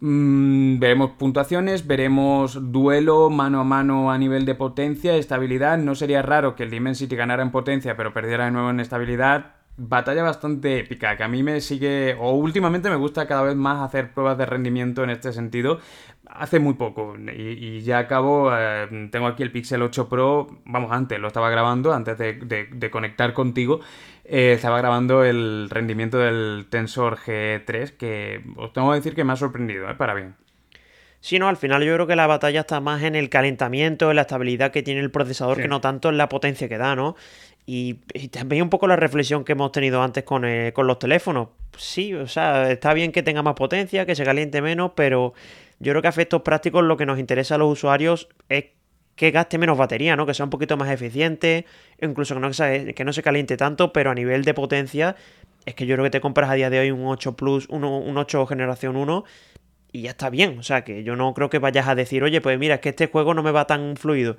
Speaker 1: Mm, veremos puntuaciones, veremos duelo mano a mano a nivel de potencia, estabilidad. No sería raro que el Dimensity ganara en potencia, pero perdiera de nuevo en estabilidad. Batalla bastante épica, que a mí me sigue, o últimamente me gusta cada vez más hacer pruebas de rendimiento en este sentido. Hace muy poco, y, ya acabo, eh, tengo aquí el Pixel 8 Pro, vamos, antes lo estaba grabando, antes de conectar contigo, eh, estaba grabando el rendimiento del Tensor G3, que os tengo que decir que me ha sorprendido, ¿eh? para bien.
Speaker 2: Sí, no, al final yo creo que la batalla está más en el calentamiento, en la estabilidad que tiene el procesador, que no tanto en la potencia que da, ¿no? Y, también un poco la reflexión que hemos tenido antes con, eh, con los teléfonos. Sí, o sea, está bien que tenga más potencia, que se caliente menos, pero yo creo que a efectos prácticos lo que nos interesa a los usuarios es que gaste menos batería, ¿no? Que sea un poquito más eficiente, incluso que no, se, que no se caliente tanto, pero a nivel de potencia, es que yo creo que te compras a día de hoy un 8 Plus, un, 8 generación 1 y ya está bien. O sea, que yo no creo que vayas a decir, oye, pues mira, es que este juego no me va tan fluido.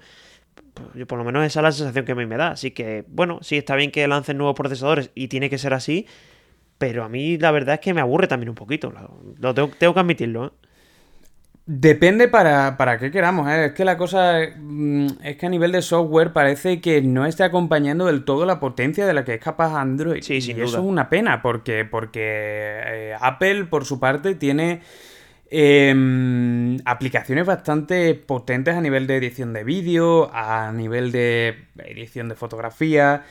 Speaker 2: Pues, por lo menos esa es la sensación que a mí me da. Así que, bueno, sí está bien que lancen nuevos procesadores y tiene que ser así, pero a mí la verdad es que me aburre también un poquito. Lo, tengo, tengo que admitirlo, ¿eh?
Speaker 1: Depende para, para qué queramos, ¿eh? es que la cosa mm, es que a nivel de software parece que no está acompañando del todo la potencia de la que es capaz Android.
Speaker 2: Sí, y
Speaker 1: eso es una pena, porque, porque eh, Apple, por su parte, tiene em, aplicaciones bastante potentes a nivel de edición de vídeo, a nivel de edición de fotografía.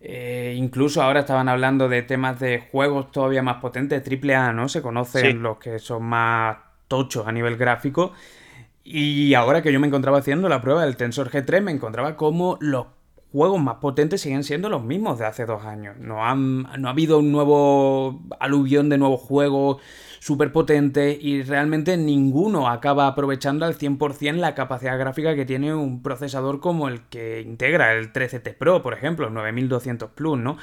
Speaker 1: Eh, incluso ahora estaban hablando de temas de juegos todavía más potentes, AAA, ¿no? Se conocen los que son más tocho a nivel gráfico. Y ahora que yo me encontraba haciendo la prueba del Tensor G3, me encontraba como los juegos más potentes siguen siendo los mismos de hace dos años. No, han, no ha habido un nuevo aluvión de nuevos juegos súper potentes y realmente ninguno acaba aprovechando al 100% la capacidad gráfica que tiene un procesador como el que integra el 13T Pro, por ejemplo, el 9200 Plus, ¿no?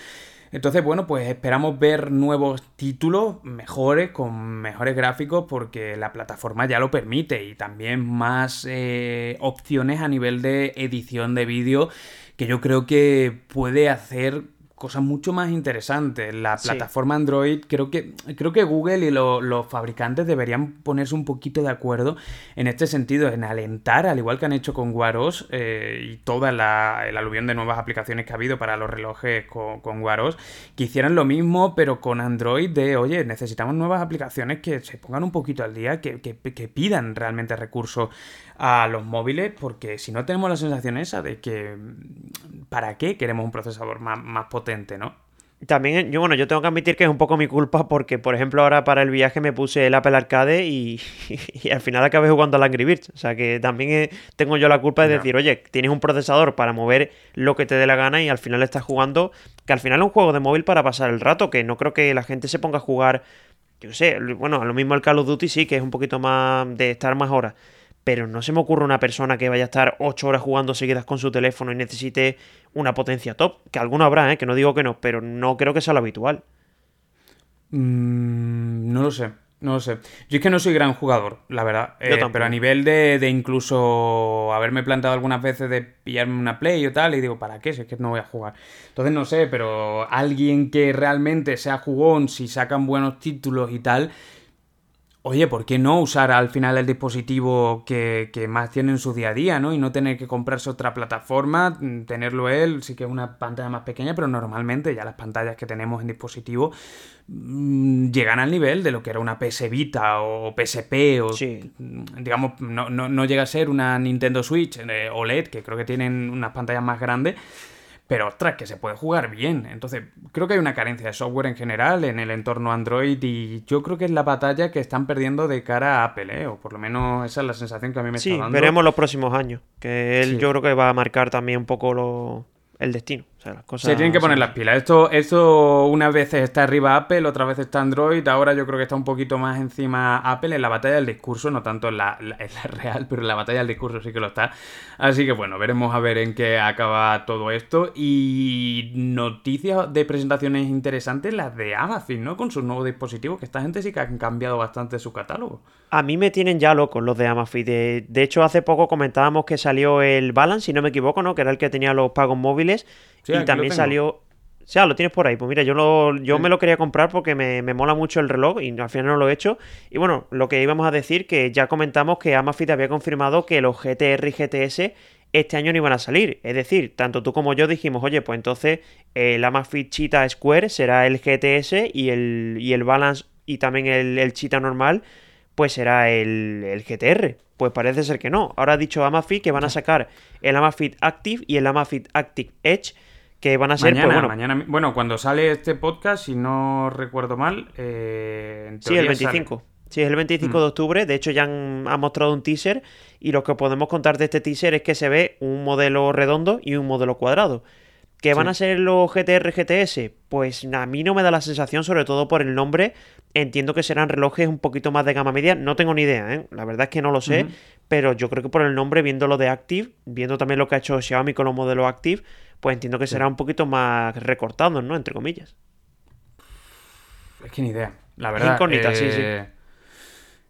Speaker 1: Entonces, bueno, pues esperamos ver nuevos títulos mejores, con mejores gráficos, porque la plataforma ya lo permite y también más eh, opciones a nivel de edición de vídeo que yo creo que puede hacer cosas mucho más interesantes. La plataforma Android, creo que, creo que Google y los fabricantes deberían ponerse un poquito de acuerdo en este sentido, en alentar, al igual que han hecho con Guaros eh, y toda la, el aluvión de nuevas aplicaciones que ha habido para los relojes con, con Guaros, que hicieran lo mismo, pero con Android de, oye, necesitamos nuevas aplicaciones que se pongan un poquito al día, que, que, que pidan realmente recursos a los móviles, porque si no tenemos la sensación esa de que, ¿para qué queremos un procesador más, más potente? ¿no?
Speaker 2: También, yo, bueno, yo tengo que admitir que es un poco mi culpa porque, por ejemplo, ahora para el viaje me puse el Apple Arcade y, [laughs] al final acabé jugando al Angry Birds. O sea que también tengo yo la culpa de decir, oye, tienes un procesador para mover lo que te dé la gana y al final estás jugando, que al final es un juego de móvil para pasar el rato, que no creo que la gente se ponga a jugar, yo sé, bueno, a lo mismo el Call of Duty sí, que es un poquito más de estar más horas pero no se me ocurre una persona que vaya a estar 8 horas jugando seguidas con su teléfono y necesite una potencia top. Que alguno habrá, ¿eh? que no digo que no, pero no creo que sea lo habitual.
Speaker 1: Mm, no lo sé. No lo sé. Yo es que no soy gran jugador, la verdad. Eh, pero a nivel de, de, incluso haberme plantado algunas veces de pillarme una Play o tal, y digo, ¿para qué? Si es que no voy a jugar. Entonces no sé, pero alguien que realmente sea jugón, si sacan buenos títulos y tal, Oye, ¿por qué no usar al final el dispositivo que, más tiene en su día a día, ¿no? Y no tener que comprarse otra plataforma, mm, tenerlo él, sí que es una pantalla más pequeña, pero normalmente ya las pantallas que tenemos en dispositivo mm, llegan al nivel de lo que era una PS Vita o PSP o mm, digamos, no, no, llega a ser una Nintendo Switch eh, OLED, que creo que tienen unas pantallas más grandes pero ostras, que se puede jugar bien. Entonces, creo que hay una carencia de software en general en el entorno Android y yo creo que es la batalla que están perdiendo de cara a Apple, ¿eh? o por lo menos esa es la sensación que a mí me está dando.
Speaker 2: Sí, veremos los próximos años, que él yo creo que va a marcar también un poco lo, el destino.
Speaker 1: Se tienen que poner las pilas. Esto, esto unas veces está arriba Apple, otras veces está Android. Ahora yo creo que está un poquito más encima Apple en la batalla del discurso, no tanto en la, [laughs] real, pero en la batalla del discurso sí que lo está. Así que bueno, veremos a ver en qué acaba todo esto. Y noticias de presentaciones interesantes, las de Amazon, ¿no? Con sus nuevos dispositivos, que esta gente sí que han cambiado bastante su catálogo.
Speaker 2: A mí me tienen ya locos los de Amazon. De, de hecho, hace poco comentábamos que salió el Balance, si no me equivoco, ¿no? Que era el que tenía los pagos móviles y también salió. O sea, lo tienes por ahí. Pues mira, yo, lo, yo me lo quería comprar porque me, me, mola mucho el reloj y al final no lo he hecho. Y bueno, lo que íbamos a decir, que ya comentamos que Amazfit había confirmado que los GTR y GTS este año no iban a salir. Es decir, tanto tú como yo dijimos, oye, pues entonces el Amazfit Cheetah Square será el GTS y el, y el Balance y también el, el Cheetah normal, pues será el, el GTR. Pues parece ser que no. Ahora ha dicho Amazfit que van a sacar el Amazfit Active y el Amazfit Active Edge, que van a ser...
Speaker 1: Mañana,
Speaker 2: pues, bueno,
Speaker 1: mañana, bueno, cuando sale este podcast, si no recuerdo mal... Eh,
Speaker 2: sí, el 25. Sale. Sí, es el 25 mm. de octubre. De hecho, ya han, han, mostrado un teaser. Y lo que podemos contar de este teaser es que se ve un modelo redondo y un modelo cuadrado. ¿Qué sí. van a ser los GTR GTS? Pues a mí no me da la sensación, sobre todo por el nombre. Entiendo que serán relojes un poquito más de gama media. No tengo ni idea, ¿eh? La verdad es que no lo sé. Pero yo creo que por el nombre, viendo lo de Active, viendo también lo que ha hecho Xiaomi con los modelos Active, pues entiendo que será un poquito más recortado, ¿no? Entre comillas.
Speaker 1: Es que ni idea. La verdad.
Speaker 2: Es incógnita,
Speaker 1: eh...
Speaker 2: sí, sí.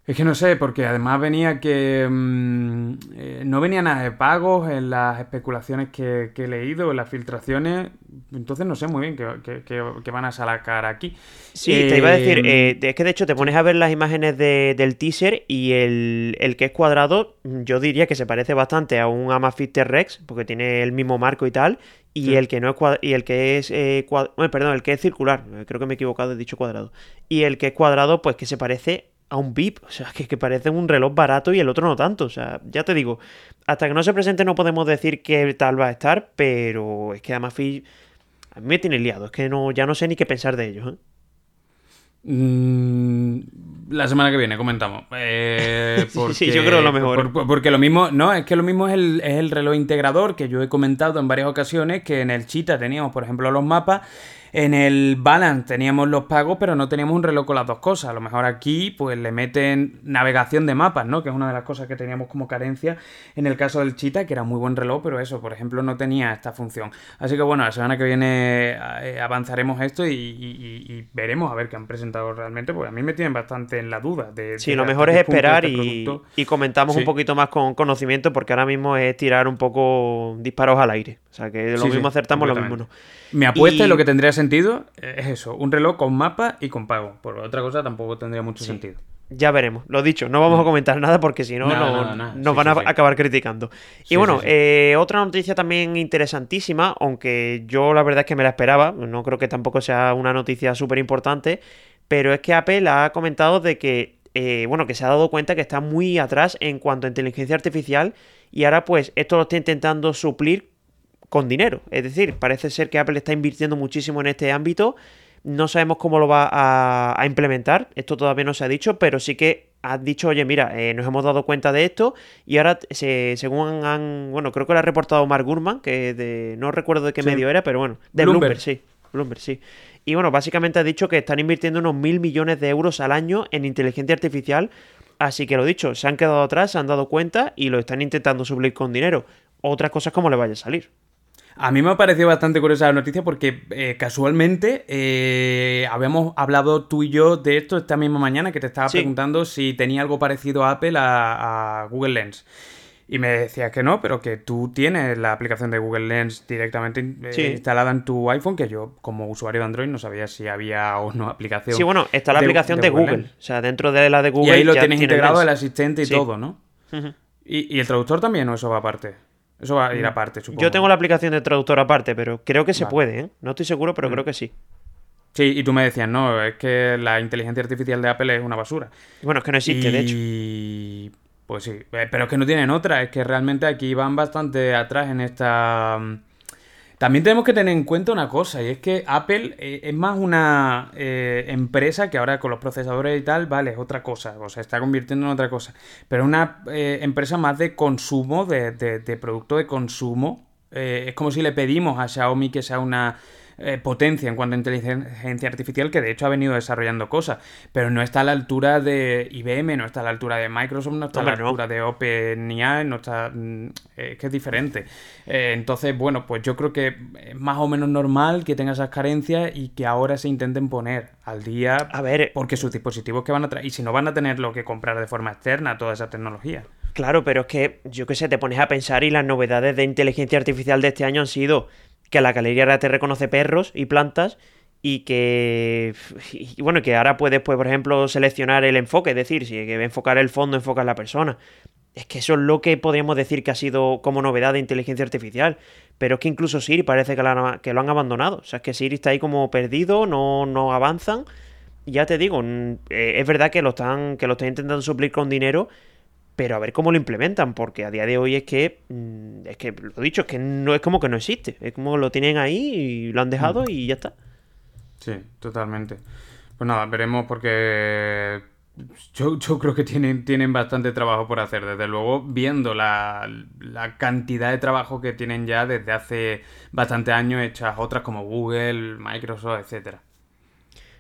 Speaker 1: Es que no sé, porque además venía que mmm, eh, no venía nada de pagos en las especulaciones que, que, he leído, en las filtraciones. Entonces no sé muy bien qué, qué, qué van a sacar aquí.
Speaker 2: Sí, eh, te iba a decir, eh, es que de hecho te pones a ver las imágenes de, del teaser y el, el, que es cuadrado, yo diría que se parece bastante a un Amazfit T-Rex, porque tiene el mismo marco y tal. Y sí. el que no es y el que es eh, bueno, perdón, el que es circular, creo que me he equivocado, he dicho cuadrado. Y el que es cuadrado, pues que se parece a un VIP. O sea, que, que, parece un reloj barato y el otro no tanto. O sea, ya te digo, hasta que no se presente no podemos decir qué tal va a estar, pero es que además a mí me tiene liado. Es que no, ya no sé ni qué pensar de ellos. ¿eh?
Speaker 1: Mm, la semana que viene comentamos. Eh, [laughs]
Speaker 2: porque, sí, yo creo lo mejor.
Speaker 1: Por, porque lo mismo, no, es que lo mismo es el, es el reloj integrador que yo he comentado en varias ocasiones, que en el Cheetah teníamos, por ejemplo, los mapas en el Balance teníamos los pagos, pero no teníamos un reloj con las dos cosas. A lo mejor aquí, pues le meten navegación de mapas, ¿no? Que es una de las cosas que teníamos como carencia en el caso del Cheetah, que era muy buen reloj, pero eso, por ejemplo, no tenía esta función. Así que bueno, la semana que viene eh, avanzaremos esto y, y, y, veremos a ver qué han presentado realmente, porque a mí me tienen bastante en la duda. De,
Speaker 2: sí,
Speaker 1: de
Speaker 2: lo mejor es esperar y, y, comentamos sí. un poquito más con conocimiento, porque ahora mismo es tirar un poco disparos al aire. O sea, que lo sí, mismo acertamos, lo mismo no.
Speaker 1: Mi apuesta y... lo que tendría sentido es eso, un reloj con mapa y con pago. Por otra cosa tampoco tendría mucho sí. sentido.
Speaker 2: Ya veremos, lo dicho, no vamos a comentar nada porque si no, no, no, no nos sí, van a acabar criticando. Y bueno, eh, otra noticia también interesantísima, aunque yo la verdad es que me la esperaba, no creo que tampoco sea una noticia súper importante, pero es que Apple ha comentado de que, eh, bueno, que se ha dado cuenta que está muy atrás en cuanto a inteligencia artificial y ahora pues esto lo está intentando suplir con dinero. Es decir, parece ser que Apple está invirtiendo muchísimo en este ámbito. No sabemos cómo lo va a, a implementar. Esto todavía no se ha dicho, pero sí que ha dicho, oye, mira, eh, nos hemos dado cuenta de esto y ahora, se, según han, bueno, creo que lo ha reportado Mark Gurman, que de, no recuerdo de qué sí. medio era, pero bueno, de Bloomberg. Bloomberg, sí. Bloomberg, sí. Y bueno, básicamente ha dicho que están invirtiendo unos mil millones de euros al año en inteligencia artificial. Así que lo dicho, se han quedado atrás, se han dado cuenta y lo están intentando suplir con dinero. Otras cosas como le vaya a salir.
Speaker 1: A mí me ha parecido bastante curiosa la noticia porque eh, casualmente eh, habíamos hablado tú y yo de esto esta misma mañana que te estaba sí. preguntando si tenía algo parecido a Apple a, a, Google Lens. Y me decías que no, pero que tú tienes la aplicación de Google Lens directamente eh, sí. instalada en tu iPhone, que yo como usuario de Android no sabía si había o no aplicación.
Speaker 2: Sí, bueno, está la de, aplicación de, Google. Google. O sea, dentro de la de Google.
Speaker 1: Y ahí lo tienes integrado el asistente y sí. todo, ¿no? Uh -huh. ¿Y, ¿Y el traductor también o eso va aparte? Eso va a ir aparte, supongo.
Speaker 2: Yo tengo la aplicación de traductor aparte, pero creo que se vale. puede, ¿eh? No estoy seguro, pero mm. creo que sí.
Speaker 1: Sí, y tú me decías, no, es que la inteligencia artificial de Apple es una basura.
Speaker 2: Bueno, es que no existe,
Speaker 1: y...
Speaker 2: de hecho.
Speaker 1: Y... Pues sí, eh, pero es que no tienen otra, es que realmente aquí van bastante atrás en esta mm, también tenemos que tener en cuenta una cosa, y es que Apple eh, es más una eh, empresa que ahora con los procesadores y tal, vale, es otra cosa, o sea, se está convirtiendo en otra cosa, pero es una eh, empresa más de consumo, de, de, de producto de consumo. Es como si le pedimos a Xiaomi que sea una eh, potencia en cuanto a inteligencia artificial, que de hecho ha venido desarrollando cosas, pero no está a la altura de IBM, no está a la altura de Microsoft, no está a la altura no. de OpenAI, no está... Es que es diferente. Eh, entonces, bueno, pues yo creo que es más o menos normal que tenga esas carencias y que ahora se intenten poner al día
Speaker 2: a ver,
Speaker 1: porque sus dispositivos que van a traer, y si no van a tener lo que comprar de forma externa toda esa tecnología.
Speaker 2: Claro, pero es que yo qué sé, te pones a pensar y las novedades de inteligencia artificial de este año han sido que la galería ahora te reconoce perros y plantas y que [laughs] y bueno que ahora puedes pues por ejemplo seleccionar el enfoque es decir si que enfocar el fondo enfocar la persona. Es que eso es lo que podríamos decir que ha sido como novedad de inteligencia artificial. Pero es que incluso Siri parece que, que lo han abandonado. O sea es que Siri está ahí como perdido no, no avanzan. Ya te digo eh, es verdad que lo están que lo están intentando suplir con dinero pero a ver cómo lo implementan, porque a día de hoy es que, mm, es que, lo dicho, es que no es como que no existe, es como lo tienen ahí y lo han dejado y ya está.
Speaker 1: Sí, totalmente. Pues nada, veremos porque yo, creo que tienen, tienen bastante trabajo por hacer, desde luego, viendo la, la, cantidad de trabajo que tienen ya desde hace bastante años hechas otras como Google, Microsoft, etcétera.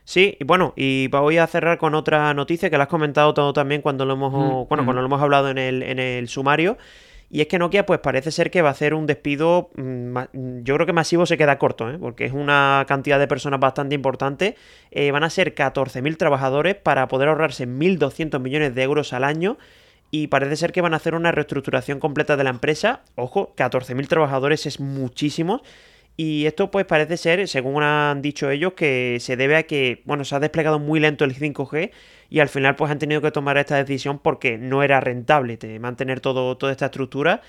Speaker 2: Sí, y bueno, y voy a cerrar con otra noticia que la has comentado todo también cuando lo hemos, bueno, cuando lo hemos hablado en el, en el sumario. Y es que Nokia, pues parece ser que va a hacer un despido, mm, yo creo que masivo se queda corto, ¿eh? porque es una cantidad de personas bastante importante. Eh, van a ser 14.000 trabajadores para poder ahorrarse 1.200 millones de euros al año. Y parece ser que van a hacer una reestructuración completa de la empresa. Ojo, 14.000 trabajadores es muchísimo. Y esto pues parece ser, según han dicho ellos, que se debe a que, bueno, se ha desplegado muy lento el 5G y al final pues han tenido que tomar esta decisión porque no era rentable mantener todo, toda esta estructura.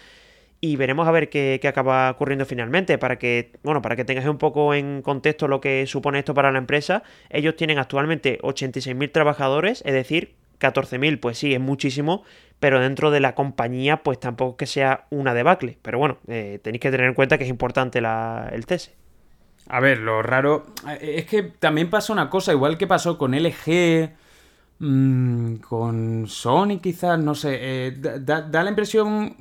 Speaker 2: Y veremos a ver qué, qué, acaba ocurriendo finalmente. Para que bueno para que tengas un poco en contexto lo que supone esto para la empresa ellos tienen actualmente 86.000 trabajadores es decir 14.000 pues sí es muchísimo pero dentro de la compañía pues tampoco que sea una debacle. Pero bueno, eh, tenéis que tener en cuenta que es importante el cese.
Speaker 1: A ver, lo raro eh, es que también pasa una cosa, igual que pasó con LG, mm, con Sony quizás, no sé, eh, da, la impresión,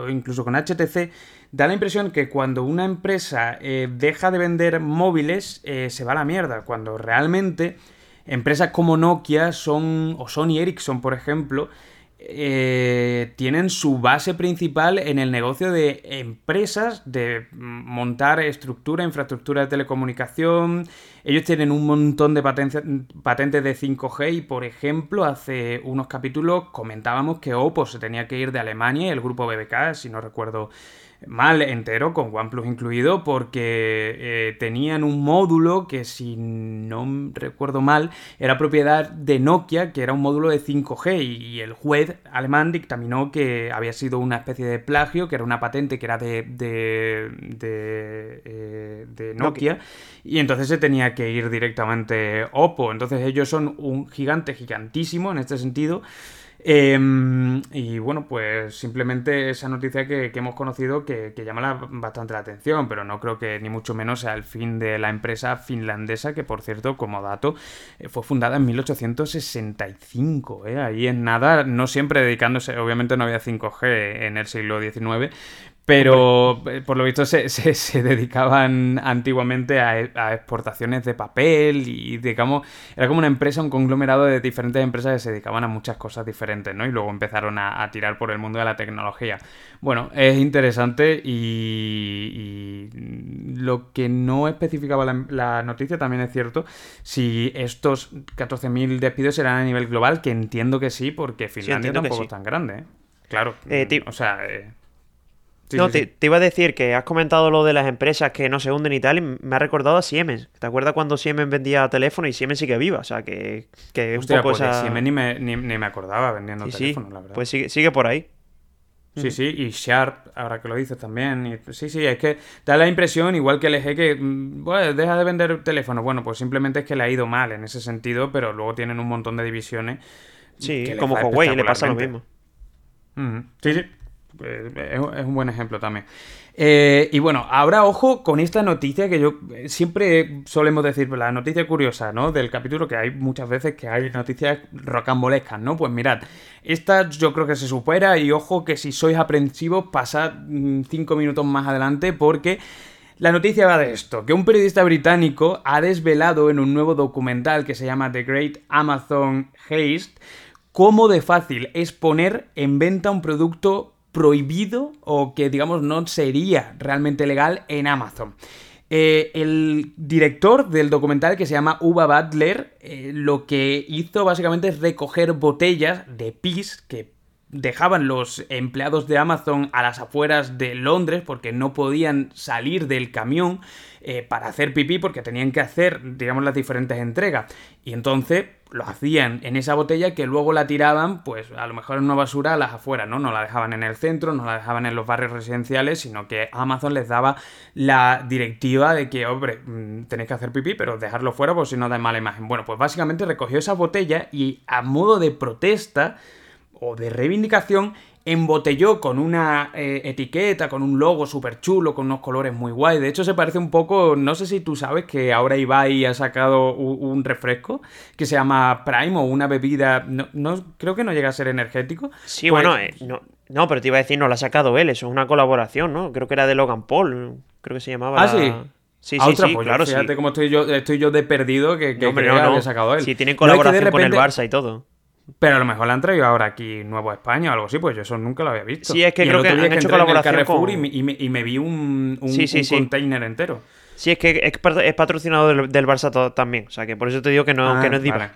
Speaker 1: o incluso con HTC, da la impresión que cuando una empresa deja de vender móviles, se va a la mierda, cuando realmente empresas como Nokia son, o Sony Ericsson, por ejemplo, eh, tienen su base principal en el negocio de empresas, de montar estructura, infraestructura de telecomunicación. Ellos tienen un montón de patentes de 5G y, por ejemplo, hace unos capítulos comentábamos que Oppo se tenía que ir de Alemania el grupo BBK, si no recuerdo mal entero, con OnePlus incluido, porque eh, tenían un módulo que, si no recuerdo mal, era propiedad de Nokia, que era un módulo de 5G, y, el juez alemán dictaminó que había sido una especie de plagio, que era una patente que era de, de, de, eh, Nokia, y entonces se tenía que ir directamente Oppo. Entonces ellos son un gigante gigantísimo en este sentido. Em, y bueno, pues simplemente esa noticia que, hemos conocido que, llama bastante la atención, pero no creo que ni mucho menos sea el fin de la empresa finlandesa, que por cierto, como dato, eh, fue fundada en 1865. ¿eh? Ahí en nada, no siempre dedicándose, obviamente no había 5G en el siglo XIX, pero eh, por lo visto se, [laughs] se, dedicaban antiguamente a, exportaciones de papel y digamos, era como una empresa, un conglomerado de diferentes empresas que se dedicaban a muchas cosas diferentes, ¿no? Y luego empezaron a, tirar por el mundo de la tecnología. Bueno, es interesante y, lo que no especificaba la, noticia también es cierto, si estos 14.000 despidos serán a nivel global, que entiendo que sí, porque Finlandia tampoco es tan grande, ¿eh? Claro, eh, o sea... Eh,
Speaker 2: no, te, iba a decir que has comentado lo de las empresas que no se hunden y tal, y me ha recordado a Siemens. ¿Te acuerdas cuando Siemens vendía teléfono y Siemens sigue viva? O sea, que, que un poco
Speaker 1: pues Siemens ni me, ni, me, acordaba vendiendo teléfono, la verdad.
Speaker 2: Pues sigue, sigue por ahí.
Speaker 1: Sí, sí, y Sharp, ahora que lo dices también. sí, sí, es que da la impresión, igual que LG, que mm, bueno, deja de vender teléfonos. Bueno, pues simplemente es que le ha ido mal en ese sentido, pero luego tienen un montón de divisiones.
Speaker 2: Sí, como Huawei le pasa lo mismo.
Speaker 1: Sí, sí. Eh, es, un buen ejemplo también. Eh, y bueno, ahora ojo con esta noticia que yo eh, siempre solemos decir, la noticia curiosa, ¿no? Del capítulo que hay muchas veces que hay noticias rocambolescas, ¿no? Pues mirad, esta yo creo que se supera y ojo que si sois aprensivos pasad mm, cinco minutos más adelante porque... La noticia va de esto, que un periodista británico ha desvelado en un nuevo documental que se llama The Great Amazon Haste cómo de fácil es poner en venta un producto prohibido o que digamos no sería realmente legal en Amazon. Eh, el director del documental que se llama Uba Butler eh, lo que hizo básicamente es recoger botellas de pis que dejaban los empleados de Amazon a las afueras de Londres porque no podían salir del camión eh, para hacer pipí porque tenían que hacer, digamos, las diferentes entregas. Y entonces lo hacían en esa botella que luego la tiraban, pues a lo mejor en una basura a las afueras, ¿no? No la dejaban en el centro, no la dejaban en los barrios residenciales, sino que Amazon les daba la directiva de que, hombre, mm, tenéis que hacer pipí, pero dejarlo fuera por si no da mala imagen. Bueno, pues básicamente recogió esa botella y a modo de protesta o de reivindicación embotelló con una eh, etiqueta, con un logo súper chulo, con unos colores muy guay. De hecho, se parece un poco, no sé si tú sabes que ahora Ibai ha sacado un, refresco que se llama Prime o una bebida, no, creo que no llega a ser energético.
Speaker 2: Sí, bueno, pues eh, no, no, pero te iba a decir, no la ha sacado él, eso es una colaboración, ¿no? Creo que era de Logan Paul, creo que se llamaba.
Speaker 1: Ah, sí. Sí, sí, sí, pues claro, fíjate cómo estoy yo, estoy yo de perdido que, que, no, sacado él.
Speaker 2: Sí, tienen colaboración con el Barça y todo.
Speaker 1: Pero a lo mejor la han traído ahora aquí Nuevo España o algo así, pues yo eso nunca lo había visto.
Speaker 2: Sí, es que creo que han hecho colaboración
Speaker 1: con... y, me, vi un, un, container entero.
Speaker 2: Sí, es que es, patrocinado del, del, Barça también, o sea que por eso te digo que no, que no es
Speaker 1: diva.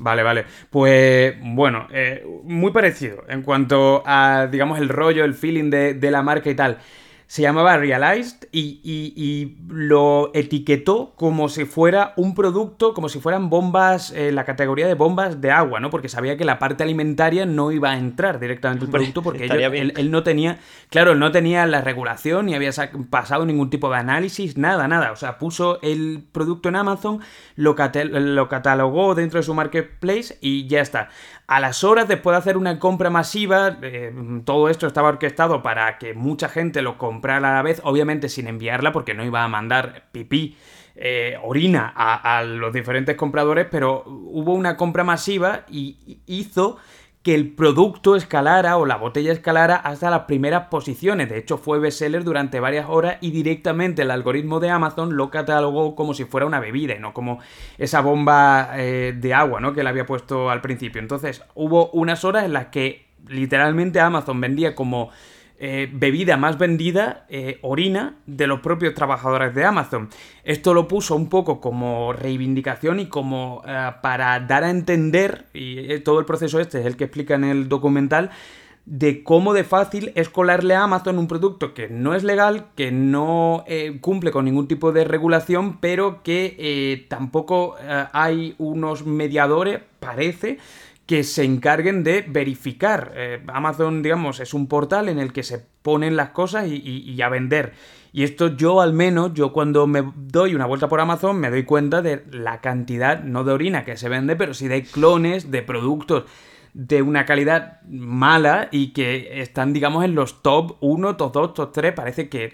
Speaker 1: Vale. Vale, Pues bueno, eh, muy parecido en cuanto a, digamos, el rollo, el feeling de, de la marca y tal se llamaba Realized y, lo etiquetó como si fuera un producto, como si fueran bombas, eh, la categoría de bombas de agua, ¿no? Porque sabía que la parte alimentaria no iba a entrar directamente en el producto porque él, no tenía, claro, él no tenía la regulación ni había pasado ningún tipo de análisis, nada, nada. O sea, puso el producto en Amazon, lo, lo catalogó dentro de su marketplace y ya está. A las horas, después de hacer una compra masiva, eh, todo esto estaba orquestado para que mucha gente lo comprara a la vez, obviamente sin enviarla porque no iba a mandar pipí. Eh, orina a, a los diferentes compradores, pero hubo una compra masiva y hizo que el producto escalara o la botella escalara hasta las primeras posiciones. De hecho, fue bestseller durante varias horas y directamente el algoritmo de Amazon lo catalogó como si fuera una bebida y no como esa bomba eh, de agua ¿no? que le había puesto al principio. Entonces, hubo unas horas en las que literalmente Amazon vendía como eh, bebida más vendida, eh, orina, de los propios trabajadores de Amazon. Esto lo puso un poco como reivindicación y como eh, para dar a entender, y todo el proceso este es el que explica en el documental, de cómo de fácil es colarle a Amazon un producto que no es legal, que no cumple con ningún tipo de regulación, pero que tampoco hay unos mediadores, parece, que se encarguen de verificar. Eh, Amazon, digamos, es un portal en el que se ponen las cosas y, a vender. Y esto yo al menos, yo cuando me doy una vuelta por Amazon me doy cuenta de la cantidad, no de orina que se vende, pero sí de clones, de productos de una calidad mala y que están, digamos, en los top 1, top 2, top 3. Parece que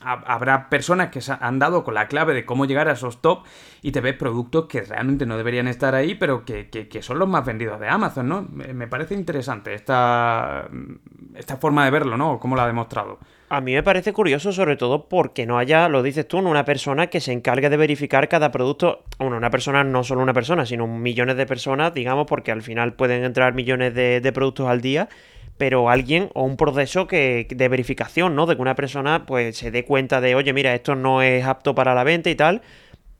Speaker 1: habrá personas que se han dado con la clave de cómo llegar a esos top y te ves productos que realmente no deberían estar ahí, pero que, que, son los más vendidos de Amazon, ¿no? Me parece interesante esta, esta forma de verlo, ¿no? Cómo lo ha demostrado.
Speaker 2: A mí me parece curioso, sobre todo porque no haya, lo dices tú, una persona que se encargue de verificar cada producto. Bueno, una persona, no solo una persona, sino millones de personas, digamos, porque al final pueden entrar millones de, productos al día. Pero alguien o un proceso que, de verificación, ¿no? De que una persona pues se dé cuenta de, oye, mira, esto no es apto para la venta y tal.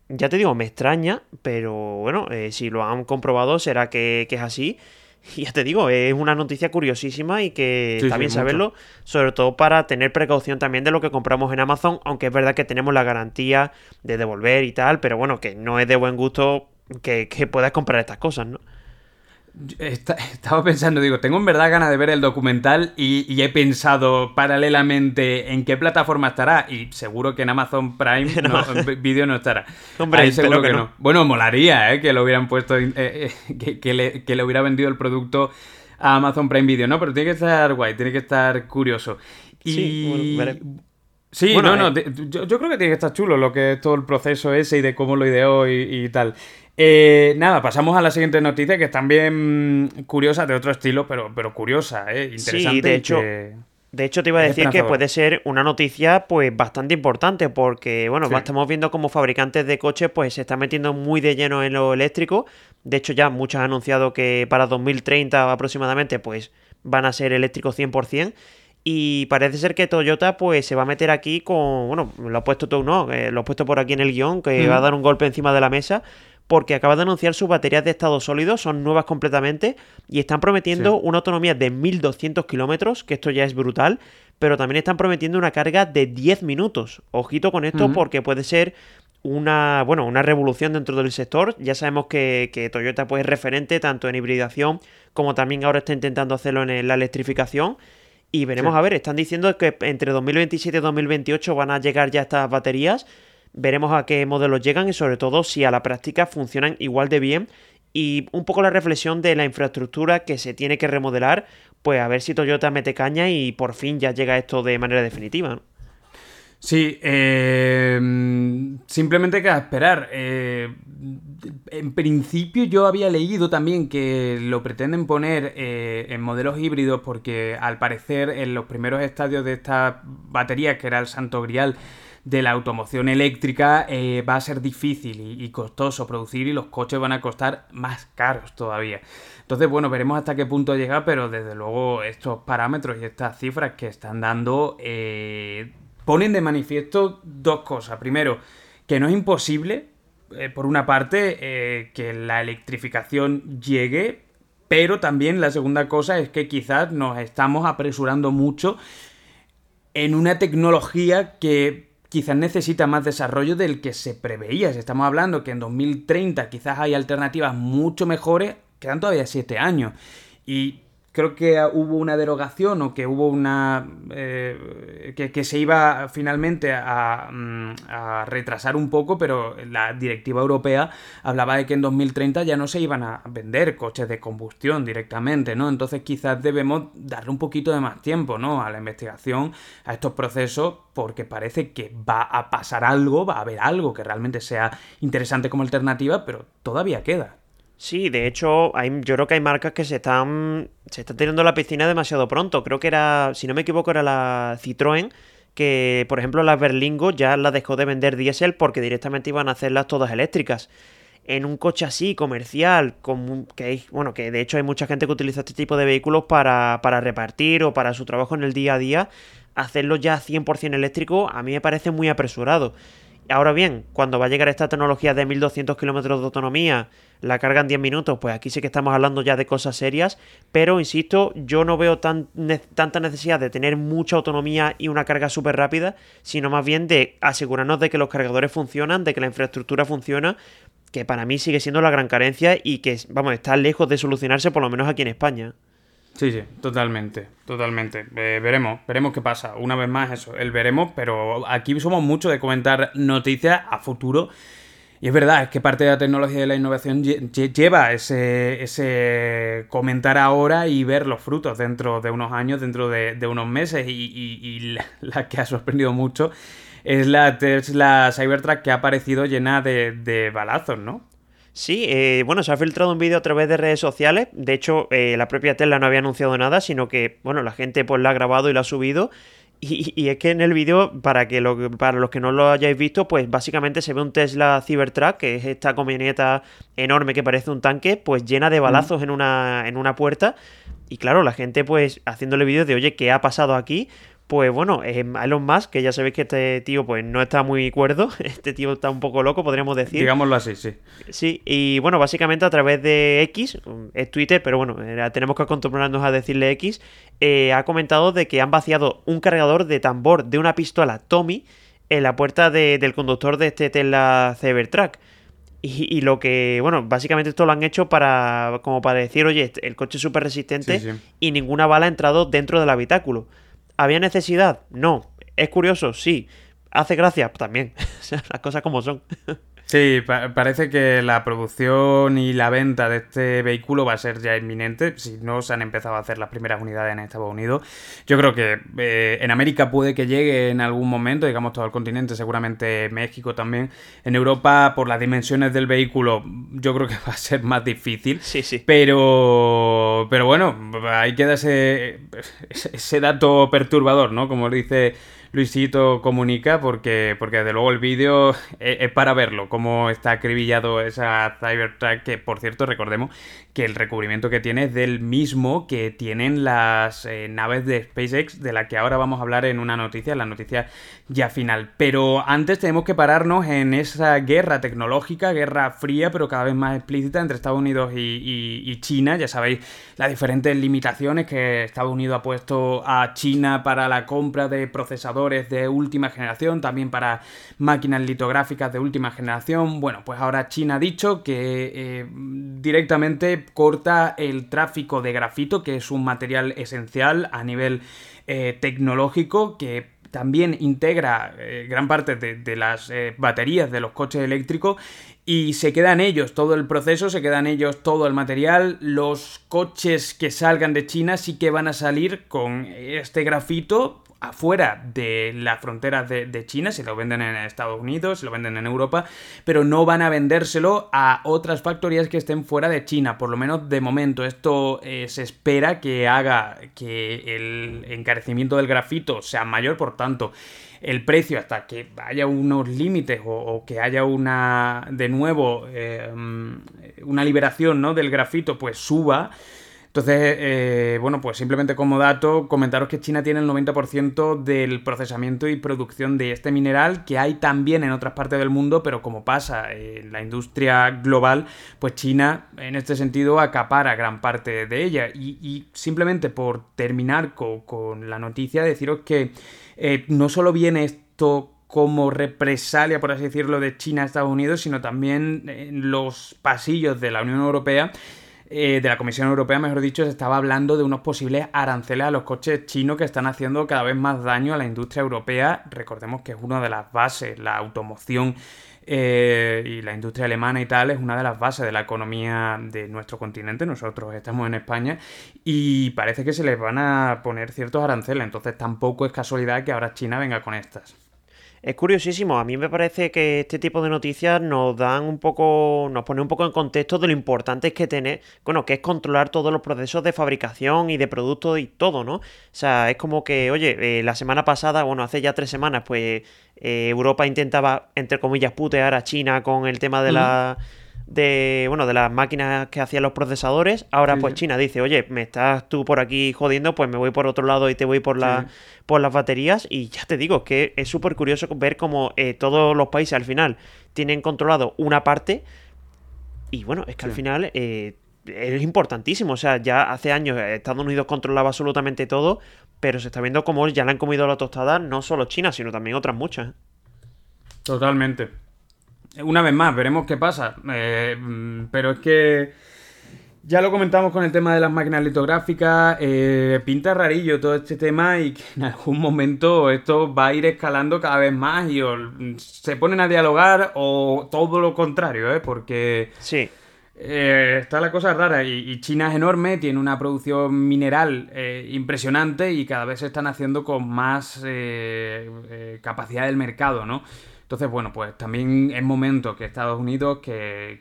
Speaker 2: Ya te digo, me extraña, pero bueno, eh, si lo han comprobado será que, que es así. [laughs] Y ya te digo, es una noticia curiosísima y que está bien saberlo, sobre todo para tener precaución también de lo que compramos en Amazon, aunque es verdad que tenemos la garantía de devolver y tal, pero bueno, que no es de buen gusto que, que puedas comprar estas cosas, ¿no? [laughs]
Speaker 1: estaba pensando, digo, tengo en verdad ganas de ver el documental y, he pensado paralelamente en qué plataforma estará y seguro que en Amazon Prime [laughs] no, Video no estará. Hombre, seguro que, no. Bueno, molaría ¿eh? que lo hubieran puesto, eh, eh, [laughs] que, le, que, le, hubiera vendido el producto a Amazon Prime Video, ¿no? Pero tiene que estar guay, tiene que estar curioso. Y... Sí, Sí, no, no, yo, creo que tiene que estar chulo lo que es todo el proceso ese y de cómo lo ideó y tal. Eh, nada, pasamos a la siguiente noticia que es también curiosa, de otro estilo, pero, pero curiosa, ¿eh? interesante.
Speaker 2: Sí, de hecho, de hecho te iba a decir que puede ser una noticia pues bastante importante porque, bueno, estamos viendo como fabricantes de coches pues se están metiendo muy de lleno en lo eléctrico. De hecho ya muchos han anunciado que para 2030 aproximadamente pues van a ser eléctricos 100%. Y parece ser que Toyota pues se va a meter aquí con, bueno, lo ha puesto tú, ¿no? Eh, lo he puesto por aquí en el guion, que va a dar un golpe encima de la mesa porque acaba de anunciar sus baterías de estado sólido, son nuevas completamente y están prometiendo una autonomía de 1200 kilómetros, que esto ya es brutal, pero también están prometiendo una carga de 10 minutos. Ojito con esto porque puede ser una, bueno, una revolución dentro del sector. Ya sabemos que, Toyota pues, es referente tanto en hibridación como también ahora está intentando hacerlo en la electrificación. Y veremos a ver, están diciendo que entre 2027 y 2028 van a llegar ya estas baterías. Veremos a qué modelos llegan y sobre todo si a la práctica funcionan igual de bien. Y un poco la reflexión de la infraestructura que se tiene que remodelar, pues a ver si Toyota mete caña y por fin ya llega esto de manera definitiva.
Speaker 1: Sí, eh, simplemente queda esperar. Eh, en principio yo había leído también que lo pretenden poner eh, en modelos híbridos porque al parecer en los primeros estadios de esta batería, que era el santo grial de la automoción eléctrica, va a ser difícil y, costoso producir y los coches van a costar más caros todavía. Entonces, bueno, veremos hasta qué punto llega, pero desde luego estos parámetros y estas cifras que están dando ponen de manifiesto dos cosas. Primero, que no es imposible, eh, por una parte, eh, que la electrificación llegue, pero también la segunda cosa es que quizás nos estamos apresurando mucho en una tecnología que quizás necesita más desarrollo del que se preveía. Si estamos hablando que en 2030 quizás hay alternativas mucho mejores, quedan todavía siete años. Y creo que hubo una derogación o que hubo una... Eh, que, se iba finalmente mm, a, retrasar un poco, pero la directiva europea hablaba de que en 2030 ya no se iban a vender coches de combustión directamente, ¿no? Entonces quizás debemos darle un poquito de más tiempo, ¿no? A la investigación, a estos procesos, porque parece que va a pasar algo, va a haber algo que realmente sea interesante como alternativa, pero todavía queda.
Speaker 2: Sí, de hecho, hay, yo creo que hay marcas que se están, se están teniendo la piscina demasiado pronto. Creo que era, si no me equivoco, era la Citroën, que por ejemplo la Berlingo ya la dejó de vender diésel porque directamente iban a hacerlas todas eléctricas. En un coche así, comercial, con, que hay, bueno, que de hecho hay mucha gente que utiliza este tipo de vehículos para, para repartir o para su trabajo en el día a día, hacerlo ya 100% eléctrico a mí me parece muy apresurado. Ahora bien, cuando va a llegar esta tecnología de 1200 kilómetros de autonomía, la carga en 10 minutos, pues aquí sí que estamos hablando ya de cosas serias, pero insisto, yo no veo tan, tanta necesidad de tener mucha autonomía y una carga súper rápida, sino más bien de asegurarnos de que los cargadores funcionan, de que la infraestructura funciona, que para mí sigue siendo la gran carencia y que, vamos, está lejos de solucionarse por lo menos aquí en España.
Speaker 1: Sí, sí, totalmente, totalmente. Veremos, veremos qué pasa. Una vez más eso, el veremos, pero aquí somos mucho de comentar noticias a futuro. Y es verdad, es que parte de la tecnología y de la innovación lleva ese, ese comentar ahora y ver los frutos dentro de unos años, dentro de, unos meses. Y, la, que ha sorprendido mucho es la Tesla Cybertruck que ha aparecido llena de balazos, ¿no?
Speaker 2: Sí, eh, bueno, se ha filtrado un vídeo a través de redes sociales. De hecho, eh, la propia Tesla no había anunciado nada, sino que, bueno, la gente pues la ha grabado y lo ha subido. Y, es que en el vídeo, para, que lo, para los que no lo hayáis visto, pues básicamente se ve un Tesla Cybertruck, que es esta camioneta enorme que parece un tanque, pues llena de balazos en, una, en una puerta. Y claro, la gente pues haciéndole vídeos de, oye, ¿qué ha pasado aquí? Pues bueno, Elon Musk, que ya sabéis que este tío pues no está muy cuerdo, [laughs] este tío está un poco loco, podríamos decir.
Speaker 1: Digámoslo así, sí.
Speaker 2: Sí, y bueno, básicamente a través de X, es Twitter, pero bueno, eh, tenemos que acostumbrarnos a decirle X, eh, ha comentado de que han vaciado un cargador de tambor de una pistola Tommy en la puerta del conductor de este Tesla Cybertruck. Y, lo que, bueno, básicamente esto lo han hecho para, como para decir, oye, el coche es súper resistente y ninguna bala ha entrado dentro del habitáculo. ¿Había necesidad? No. ¿Es curioso? Sí. ¿Hace gracia? También. [laughs] Las cosas como son. [laughs]
Speaker 1: Sí, parece que la producción y la venta de este vehículo va a ser ya inminente. Si no se han empezado a hacer las primeras unidades en Estados Unidos. Yo creo que eh, en América puede que llegue en algún momento, digamos todo el continente, seguramente México también. En Europa, por las dimensiones del vehículo, yo creo que [laughs] va a ser más difícil.
Speaker 2: Sí, sí.
Speaker 1: Pero, pero bueno, ahí queda ese, [laughs] ese dato perturbador, ¿no? Como dice Luisito comunica, porque, porque desde luego el vídeo es, para verlo, cómo está acribillado esa Cybertruck, que por cierto recordemos que el recubrimiento que tiene es del mismo que tienen las eh, naves de SpaceX, de la que ahora vamos a hablar en una noticia, en la noticia ya final. Pero antes tenemos que pararnos en esa guerra tecnológica, guerra fría, pero cada vez más explícita entre Estados Unidos y, China. Ya sabéis las diferentes limitaciones que Estados Unidos ha puesto a China para la compra de procesadores de última generación, también para máquinas litográficas de última generación. Bueno, pues ahora China ha dicho que eh, directamente corta el tráfico de grafito, que es un material esencial a nivel eh, tecnológico que también integra eh, gran parte de, las baterías de los coches eléctricos y se quedan ellos todo el proceso, se quedan ellos todo el material. Los coches que salgan de China sí que van a salir con este grafito afuera de las fronteras de, China, si lo venden en Estados Unidos, si lo venden en Europa, pero no van a vendérselo a otras factorías que estén fuera de China, por lo menos de momento. Esto eh, se espera que haga que el encarecimiento del grafito sea mayor, por tanto, el precio hasta que haya unos límites o, que haya una, de nuevo, eh, una liberación ¿no? del grafito, pues suba. Entonces, eh, bueno, pues simplemente como dato, comentaros que China tiene el 90% del procesamiento y producción de este mineral, que hay también en otras partes del mundo, pero como pasa en la industria global, pues China en este sentido acapara gran parte de ella. Y, simplemente por terminar con, la noticia, deciros que eh, no solo viene esto como represalia, por así decirlo, de China a Estados Unidos, sino también en los pasillos de la Unión Europea eh, de la Comisión Europea, mejor dicho, se estaba hablando de unos posibles aranceles a los coches chinos que están haciendo cada vez más daño a la industria europea. Recordemos que es una de las bases, la automoción eh, y la industria alemana y tal es una de las bases de la economía de nuestro continente. Nosotros estamos en España y parece que se les van a poner ciertos aranceles. Entonces tampoco es casualidad que ahora China venga con estas.
Speaker 2: Es curiosísimo, a mí me parece que este tipo de noticias nos dan un poco, nos pone un poco en contexto de lo importante que tener, bueno, que es controlar todos los procesos de fabricación y de productos y todo, ¿no? O sea, es como que, oye, eh, la semana pasada, bueno, hace ya tres semanas, pues eh, Europa intentaba, entre comillas, putear a China con el tema de la de bueno de las máquinas que hacían los procesadores. Ahora pues China dice oye me estás tú por aquí jodiendo pues me voy por otro lado y te voy por la por las baterías y ya te digo que es súper curioso ver cómo eh, todos los países al final tienen controlado una parte. Y bueno es que al final eh, es importantísimo. O sea ya hace años Estados Unidos controlaba absolutamente todo pero se está viendo como ya le han comido la tostada no solo China sino también otras muchas.
Speaker 1: Totalmente una vez más, veremos qué pasa. Eh, pero es que ya lo comentamos con el tema de las máquinas litográficas. Eh, pinta rarillo todo este tema y que en algún momento esto va a ir escalando cada vez más y se ponen a dialogar o todo lo contrario, ¿eh? Porque.
Speaker 2: Sí.
Speaker 1: Eh, está la cosa rara y, China es enorme, tiene una producción mineral impresionante y cada vez se están haciendo con más capacidad del mercado, ¿no? Entonces, bueno, pues también es momento que Estados Unidos, que,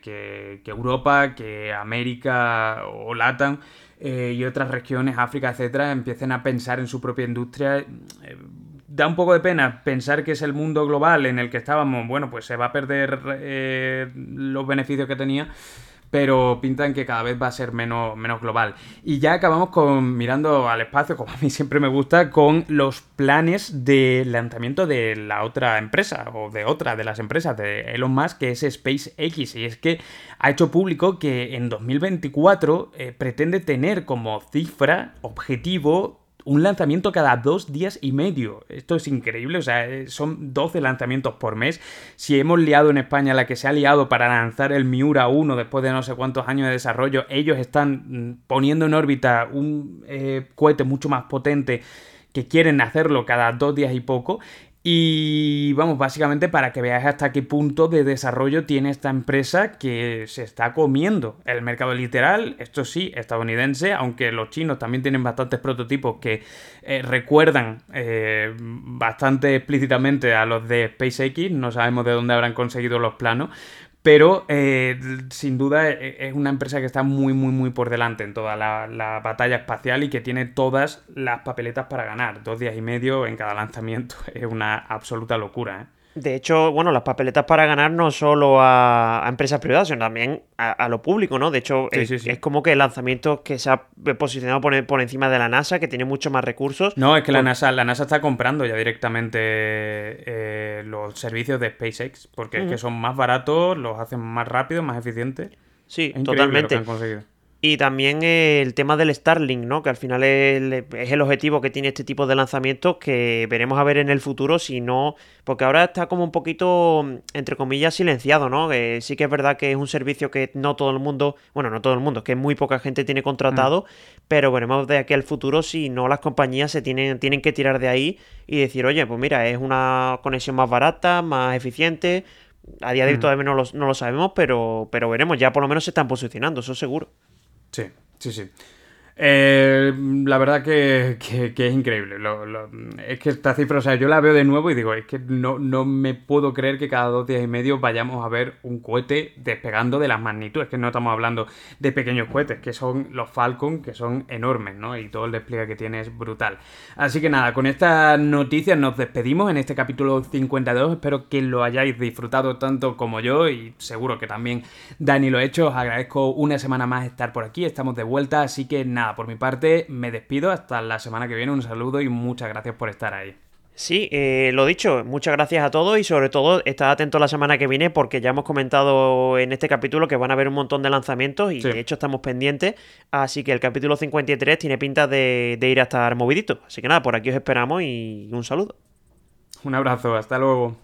Speaker 1: Europa, que América o LATAM eh, y otras regiones, África, etcétera, empiecen a pensar en su propia industria. Eh, da un poco de pena pensar que es el mundo global en el que estábamos, bueno, pues se va a perder eh, los beneficios que tenía pero pintan que cada vez va a ser menos, menos global. Y ya acabamos con mirando al espacio, como a mí siempre me gusta, con los planes de lanzamiento de la otra empresa, o de otra de las empresas de Elon Musk, que es SpaceX. Y es que ha hecho público que en 2024 eh, pretende tener como cifra, objetivo, un lanzamiento cada dos días y medio. Esto es increíble, o sea, eh, son 12 lanzamientos por mes. Si hemos liado en España la que se ha liado para lanzar el Miura 1 después de no sé cuántos años de desarrollo, ellos están mm, poniendo en órbita un eh, cohete mucho más potente que quieren hacerlo cada dos días y poco y vamos, básicamente para que veáis hasta qué punto de desarrollo tiene esta empresa que se está comiendo el mercado literal, esto sí, estadounidense, aunque los chinos también tienen bastantes prototipos que eh, recuerdan eh, bastante explícitamente a los de SpaceX, no sabemos de dónde habrán conseguido los planos, pero eh, sin duda e, e, es una empresa que está muy, muy, muy por delante en toda la, la, batalla espacial y que tiene todas las papeletas para ganar. Dos días y medio en cada lanzamiento [laughs] es una absoluta locura. ¿eh?
Speaker 2: De hecho, bueno, las papeletas para ganar no solo a, empresas privadas, sino también a, lo público, ¿no? De hecho, es, como que el lanzamiento que se ha posicionado por, encima de la NASA, que tiene muchos más recursos.
Speaker 1: No, es que la, NASA, la NASA está comprando ya directamente eh, los servicios de SpaceX, porque es que son más baratos, los hacen más rápidos, más eficientes.
Speaker 2: Sí, totalmente. Y también el tema del Starlink, ¿no? Que al final es, el objetivo que tiene este tipo de lanzamientos que veremos a ver en el futuro si no... Porque ahora está como un poquito, entre comillas, silenciado, ¿no? sí que es verdad que es un servicio que no todo el mundo... Bueno, no todo el mundo, que muy poca gente tiene contratado, mm. pero veremos de aquí al futuro si no las compañías se tienen, tienen que tirar de ahí y decir, oye, pues mira, es una conexión más barata, más eficiente... A día de hoy mm. todavía no lo, no lo sabemos, pero, pero veremos, ya por lo menos se están posicionando, eso seguro.
Speaker 1: Sí, sí, sí. Eh, la verdad que, es increíble. es que esta cifra, o sea, yo la veo de nuevo y digo, es que no, no me puedo creer que cada dos días y medio vayamos a ver un cohete despegando de las magnitudes. Que no estamos hablando de pequeños cohetes, que son los Falcon, que son enormes, ¿no? Y todo el despliegue que tiene es brutal. Así que nada, con estas noticias nos despedimos en este capítulo 52. Espero que lo hayáis disfrutado tanto como yo y seguro que también Dani lo ha hecho. Os agradezco una semana más estar por aquí. Estamos de vuelta, así que nada por mi parte me despido hasta la semana que viene. Un saludo y muchas gracias por estar ahí.
Speaker 2: Sí, eh, lo dicho, muchas gracias a todos y sobre todo estad atento la semana que viene porque ya hemos comentado en este capítulo que van a haber un montón de lanzamientos y de hecho estamos pendientes, así que el capítulo 53 tiene pinta de, de ir a estar movidito. Así que nada, por aquí os esperamos y un saludo.
Speaker 1: Un abrazo, hasta luego.